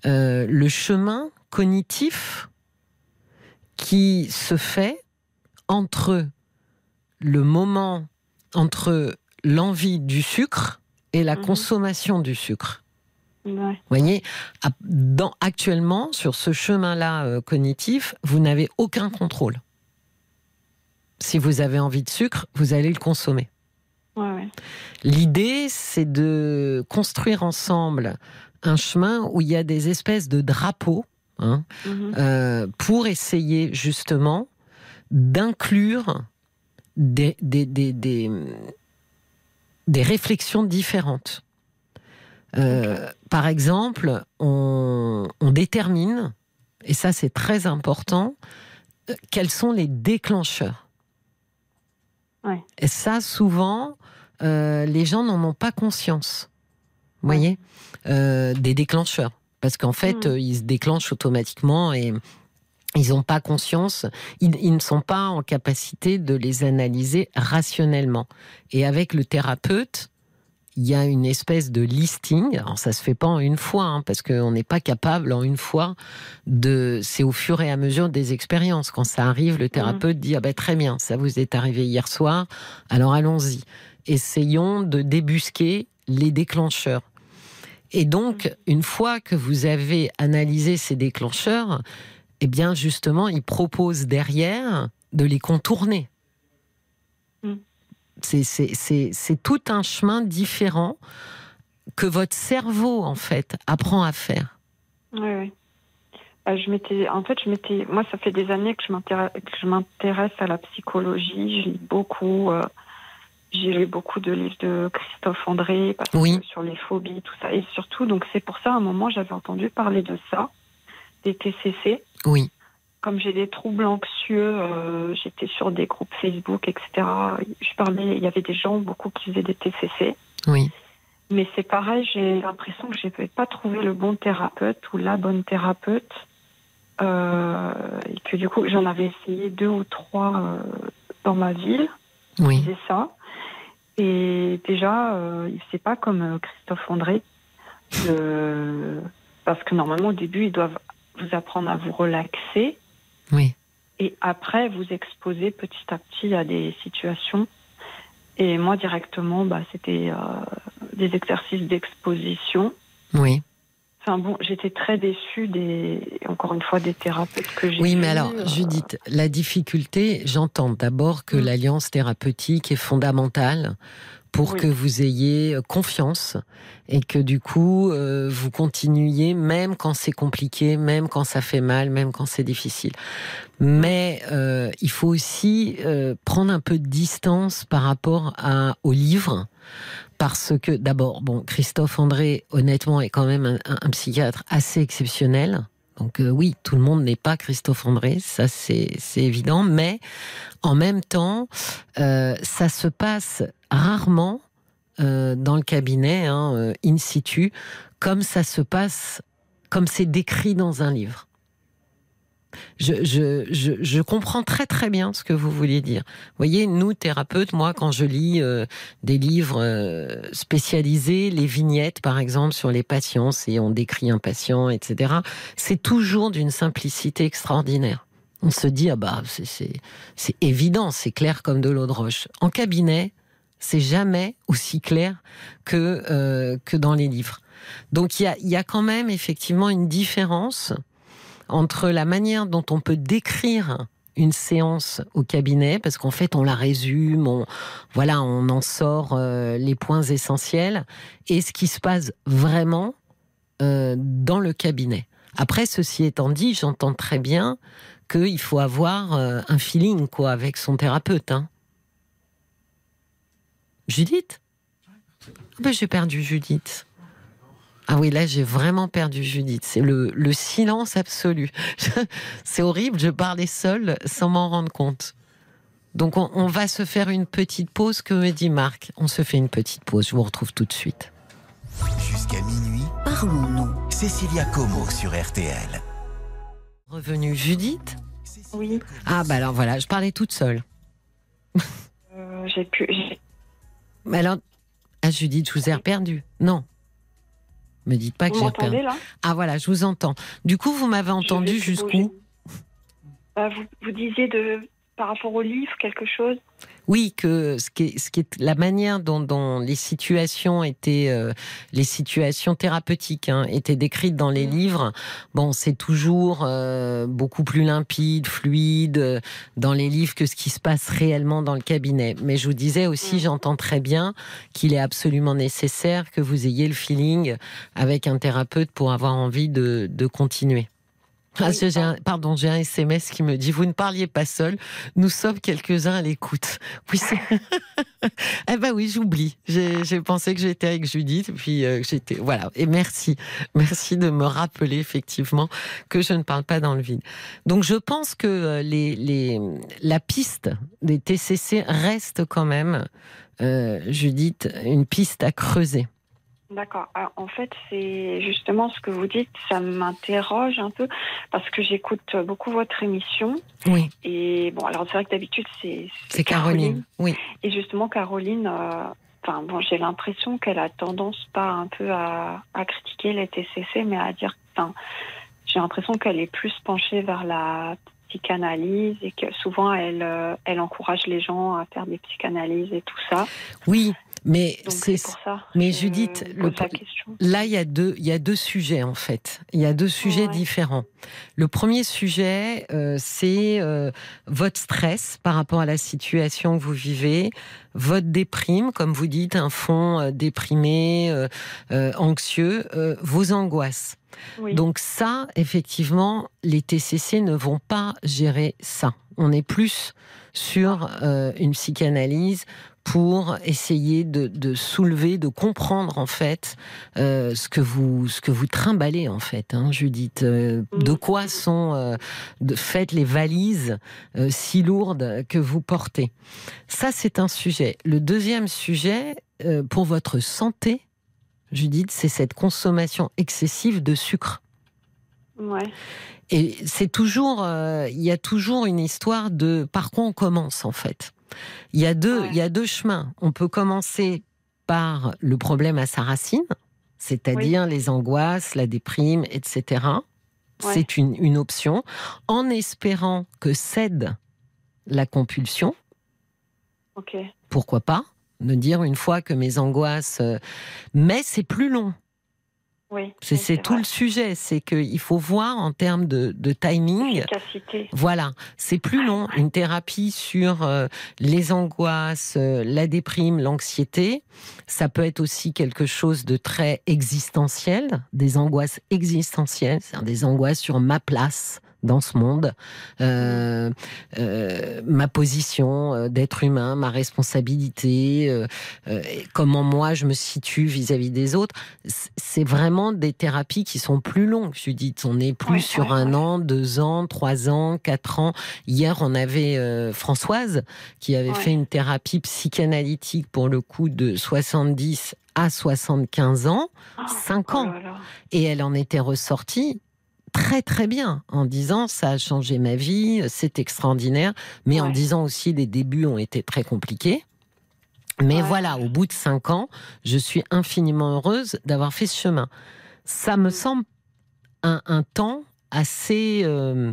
le chemin cognitif qui se fait entre le moment, entre l'envie du sucre et la Mhm. consommation du sucre. Ouais. Vous voyez, dans, actuellement, sur ce chemin-là euh, cognitif, vous n'avez aucun contrôle. Si vous avez envie de sucre, vous allez le consommer. Ouais, ouais. L'idée, c'est de construire ensemble un chemin où il y a des espèces de drapeaux hein, Mhm. euh, pour essayer justement d'inclure des, des, des, des, des réflexions différentes. Euh, Par exemple, on, on détermine, et ça c'est très important, euh, quels sont les déclencheurs. Ouais. Et ça, souvent, euh, les gens n'en ont pas conscience. Vous voyez? Des déclencheurs. Parce qu'en fait, Mm. euh, ils se déclenchent automatiquement et ils n'ont pas conscience, ils, ils ne sont pas en capacité de les analyser rationnellement. Et avec le thérapeute, il y a une espèce de listing. Alors ça se fait pas en une fois, hein, parce qu'on n'est pas capable en une fois de. C'est au fur et à mesure des expériences. Quand ça arrive, le thérapeute dit ah ben très bien, ça vous est arrivé hier soir. Alors allons-y. Essayons de débusquer les déclencheurs. Et donc, une fois que vous avez analysé ces déclencheurs, eh bien, justement, il propose derrière de les contourner. C'est- tout un chemin différent que votre cerveau, en fait, apprend à faire. Oui, oui. Euh, je m'étais, en fait, je m'étais, moi, ça fait des années que je m'intéresse, que je m'intéresse à la psychologie. Je lis beaucoup. euh, j'ai lu beaucoup de livres de Christophe André parce que Oui. sur les phobies, tout ça, et surtout, donc c'est pour ça, à un moment, j'avais entendu parler de ça, des TCC. Oui, Comme j'ai des troubles anxieux, euh, j'étais sur des groupes Facebook, etc. Je parlais, il y avait des gens beaucoup qui faisaient des TCC. oui, Mais c'est pareil, j'ai l'impression que je n'ai pas trouvé le bon thérapeute ou la bonne thérapeute. Euh, et que du coup, j'en avais essayé deux ou trois euh, dans ma ville. oui, C'est ça. Et déjà, euh, c'est pas comme Christophe André. parce que normalement, au début, ils doivent vous apprendre à vous relaxer oui. et après vous exposer petit à petit à des situations. Et moi, directement, bah, c'était euh, des exercices d'exposition. oui. Enfin bon, j'étais très déçue des, encore une fois, des thérapeutes que j'ai Oui, mais alors, euh, Judith, la difficulté, j'entends d'abord que Mm. l'alliance thérapeutique est fondamentale pour Oui. que vous ayez euh, confiance et que du coup, euh, vous continuiez même quand c'est compliqué, même quand ça fait mal, même quand c'est difficile. Mais euh, il faut aussi euh, prendre un peu de distance par rapport à, au livre. Parce que d'abord, bon, Christophe André, honnêtement, est quand même un, un- un psychiatre assez exceptionnel. Donc euh, oui, tout le monde n'est pas Christophe André, ça c'est c'est évident, mais en même temps, euh, ça se passe rarement euh, dans le cabinet, hein, euh, in situ, comme ça se passe, comme c'est décrit dans un livre. Je, je, je, je comprends très très bien ce que vous voulez dire. Vous voyez, nous thérapeutes, moi quand je lis euh, des livres spécialisés, les vignettes par exemple sur les patients, si on décrit un patient, etc., c'est toujours d'une simplicité extraordinaire. On se dit, ah bah, c'est évident, c'est clair comme de l'eau de roche. En cabinet, c'est jamais aussi clair que, euh, que dans les livres. Donc il y a, y a quand même effectivement une différence entre la manière dont on peut décrire une séance au cabinet, parce qu'en fait on la résume, on, voilà, on en sort euh, les points essentiels, et ce qui se passe vraiment euh, dans le cabinet. Après, ceci étant dit, j'entends très bien qu'il faut avoir un feeling quoi avec son thérapeute. Hein. Judith Ah ben, J'ai perdu Judith. Ah oui, là j'ai vraiment perdu Judith. C'est le, le silence absolu. [laughs] C'est horrible, je parlais seule sans m'en rendre compte. Donc on, on va se faire une petite pause, que me dit Marc. On se fait une petite pause, je vous retrouve tout de suite. Jusqu'à minuit, Parlons-nous. Cécilia Como sur RTL. Revenu Judith Oui, Ah bah alors voilà, je parlais toute seule. euh, j'ai pu. j'ai- alors, ah Judith, je vous ai perdu. Non. Me dites pas que Vous j'ai perdu. Ah voilà, je vous entends. Du coup, vous m'avez entendu jusqu'où? Bah, vous, vous disiez de par rapport au livre quelque chose? Oui, que ce qui est, ce qui est la manière dont, dont les situations étaient, euh, les situations thérapeutiques hein, étaient décrites dans les Mm. livres. Bon, c'est toujours euh, beaucoup plus limpide, fluide euh, dans les livres que ce qui se passe réellement dans le cabinet. Mais je vous disais aussi, Mm. j'entends très bien qu'il est absolument nécessaire que vous ayez le feeling avec un thérapeute pour avoir envie de, de continuer. Ah, j'ai un- pardon, j'ai un SMS qui me dit Vous ne parliez pas seul, nous sommes quelques-uns à l'écoute. Oui, c'est. [laughs] eh ben oui, j'oublie. J'ai j'ai pensé que j'étais avec Judith, puis euh, j'étais. Voilà. Et merci. Merci de me rappeler, effectivement, que je ne parle pas dans le vide. Donc, je pense que euh, les, les, la piste des TCC reste quand même, euh, Judith, une piste à creuser. D'accord. En fait, c'est justement ce que vous dites, ça m'interroge un peu parce que j'écoute beaucoup votre émission. Oui, Et bon, alors c'est vrai que d'habitude, c'est c'est Caroline. Oui. Et justement, Caroline, euh, bon, j'ai l'impression qu'elle a tendance pas un peu à, à critiquer les TCC, mais à dire, j'ai l'impression qu'elle est plus penchée vers la psychanalyse et que souvent elle, euh, elle encourage les gens à faire des psychanalyses et tout ça. Oui, mais c'est. mais Judith, le. Là, il y a deux, il y a deux sujets en fait. Il y a deux sujets Ouais. différents. Le premier sujet, euh, c'est euh, votre stress par rapport à la situation que vous vivez, votre déprime, comme vous dites, un fond euh, déprimé, euh, euh, anxieux, euh, vos angoisses. Oui. Donc ça, effectivement, les TCC ne vont pas gérer ça. On est plus sur euh, une psychanalyse pour essayer de, de soulever, de comprendre en fait euh, ce que vous ce que vous trimballez en fait, hein, Judith. Euh, de Mm. quoi sont euh, de faites les valises euh, si lourdes que vous portez? Ça, c'est un sujet. Le deuxième sujet euh, pour votre santé, Judith, c'est cette consommation excessive de sucre. Ouais. Et c'est toujours, euh, il y a toujours une histoire de par quoi on commence en fait. Il y a deux, Ouais. il y a deux chemins. On peut commencer par le problème à sa racine, c'est-à-dire les angoisses, la déprime, etc. Ouais. C'est une, une option, en espérant que cède la compulsion. Pourquoi pas Me dire une fois que mes angoisses, euh, mais c'est plus long. Oui. C'est tout vrai. le sujet, c'est qu'il faut voir en termes de, de timing. Voilà, c'est plus long. Une thérapie sur euh, les angoisses, euh, la déprime, l'anxiété, ça peut être aussi quelque chose de très existentiel, des angoisses existentielles, c'est-à-dire des angoisses sur ma place dans ce monde, euh, euh, ma position euh, d'être humain, ma responsabilité, euh, comment moi je me situe vis-à-vis des autres. C'est vraiment des thérapies qui sont plus longues, Judith. On est plus Ouais, sur ouais, un ouais. an, deux ans, trois ans, quatre ans. Hier, on avait Françoise qui avait fait une thérapie psychanalytique pour le coup de 70 à 75 ans, Ah, cinq oh ans. Et elle en était ressortie très très bien en disant ça a changé ma vie, c'est extraordinaire, mais en disant aussi les débuts ont été très compliqués. Mais Ouais. voilà, au bout de cinq ans, je suis infiniment heureuse d'avoir fait ce chemin. Ça me semble un, un temps assez, euh,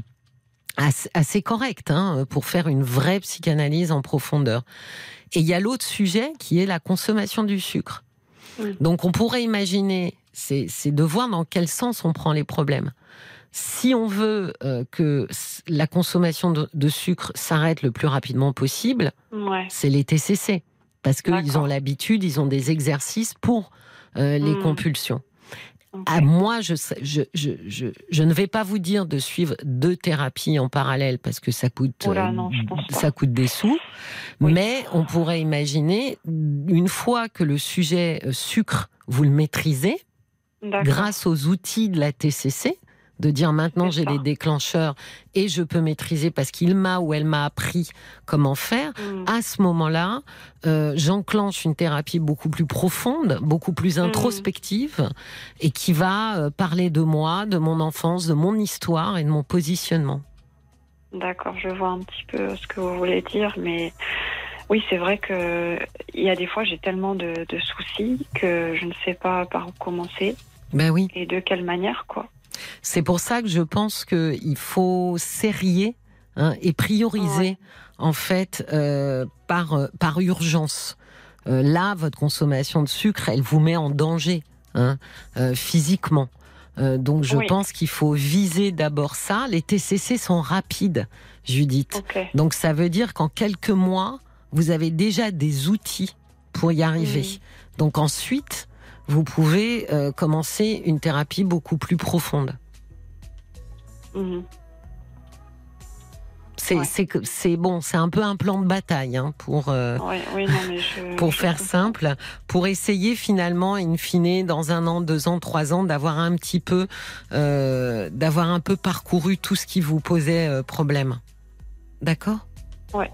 assez, assez correct hein, pour faire une vraie psychanalyse en profondeur. Et il y a l'autre sujet qui est la consommation du sucre. Donc on pourrait imaginer, c'est de voir dans quel sens on prend les problèmes. Si on veut euh, que la consommation de, de sucre s'arrête le plus rapidement possible, Ouais. c'est les TCC. Parce qu'ils ont l'habitude, ils ont des exercices pour euh, les Hmm. compulsions. À moi, je, sais- je, je, je, je ne vais pas vous dire de suivre deux thérapies en parallèle parce que ça coûte, Oh euh, non, ça coûte des sous. Oui. Mais on pourrait imaginer, une fois que le sujet sucre, vous le maîtrisez, grâce aux outils de la TCC, de dire maintenant j'ai les déclencheurs et je peux maîtriser parce qu'il m'a ou elle m'a appris comment faire, Mm. à ce moment-là, euh, j'enclenche une thérapie beaucoup plus profonde, beaucoup plus Mhm. introspective, et qui va euh, parler de moi, de mon enfance, de mon histoire et de mon positionnement. D'accord, je vois un petit peu ce que vous voulez dire, mais oui, c'est vrai que il y a des fois j'ai tellement de, de soucis que je ne sais pas par où commencer Ben oui. et de quelle manière, quoi. C'est pour ça que je pense qu'il faut serrer hein, et prioriser Ouais. en fait euh, par euh, par urgence. Euh, là, votre consommation de sucre, elle vous met en danger hein, euh, physiquement. Euh, donc, je Oui. pense qu'il faut viser d'abord ça. Les TCC sont rapides, Judith. Donc, ça veut dire qu'en quelques mois, vous avez déjà des outils pour y arriver. Donc, ensuite, vous pouvez euh, commencer une thérapie beaucoup plus profonde. Mhm. C'est Ouais. bon, c'est un peu un plan de bataille hein, pour euh, Ouais, oui, non, mais je. [laughs] pour je faire comprends. simple, pour essayer finalement, in fine, dans un an, deux ans, trois ans, d'avoir un petit peu, euh, d'avoir un peu parcouru tout ce qui vous posait euh, problème. D'accord? Ouais.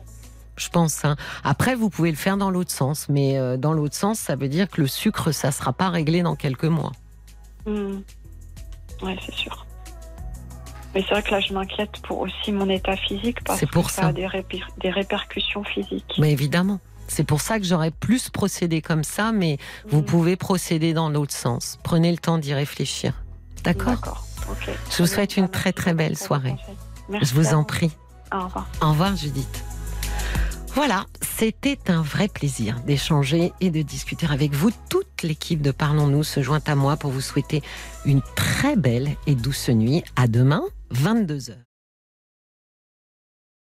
Je pense. hein. Après, vous pouvez le faire dans l'autre sens, mais euh, dans l'autre sens, ça veut dire que le sucre, ça sera pas réglé dans quelques mois. Mhm. Ouais, c'est sûr. Mais c'est vrai que là, je m'inquiète pour aussi mon état physique parce pour que ça, ça. a des, réper- des répercussions physiques. Mais évidemment. C'est pour ça que j'aurais plus procédé comme ça, mais vous Mhm. pouvez procéder dans l'autre sens. Prenez le temps d'y réfléchir. D'accord? D'accord. Ok. Je vous souhaite une très, très belle soirée. Merci Je vous en prie. Au revoir. Au revoir Judith. Voilà, c'était un vrai plaisir d'échanger et de discuter avec vous. Toute l'équipe de Parlons-nous se joint à moi pour vous souhaiter une très belle et douce nuit. À demain, 22h.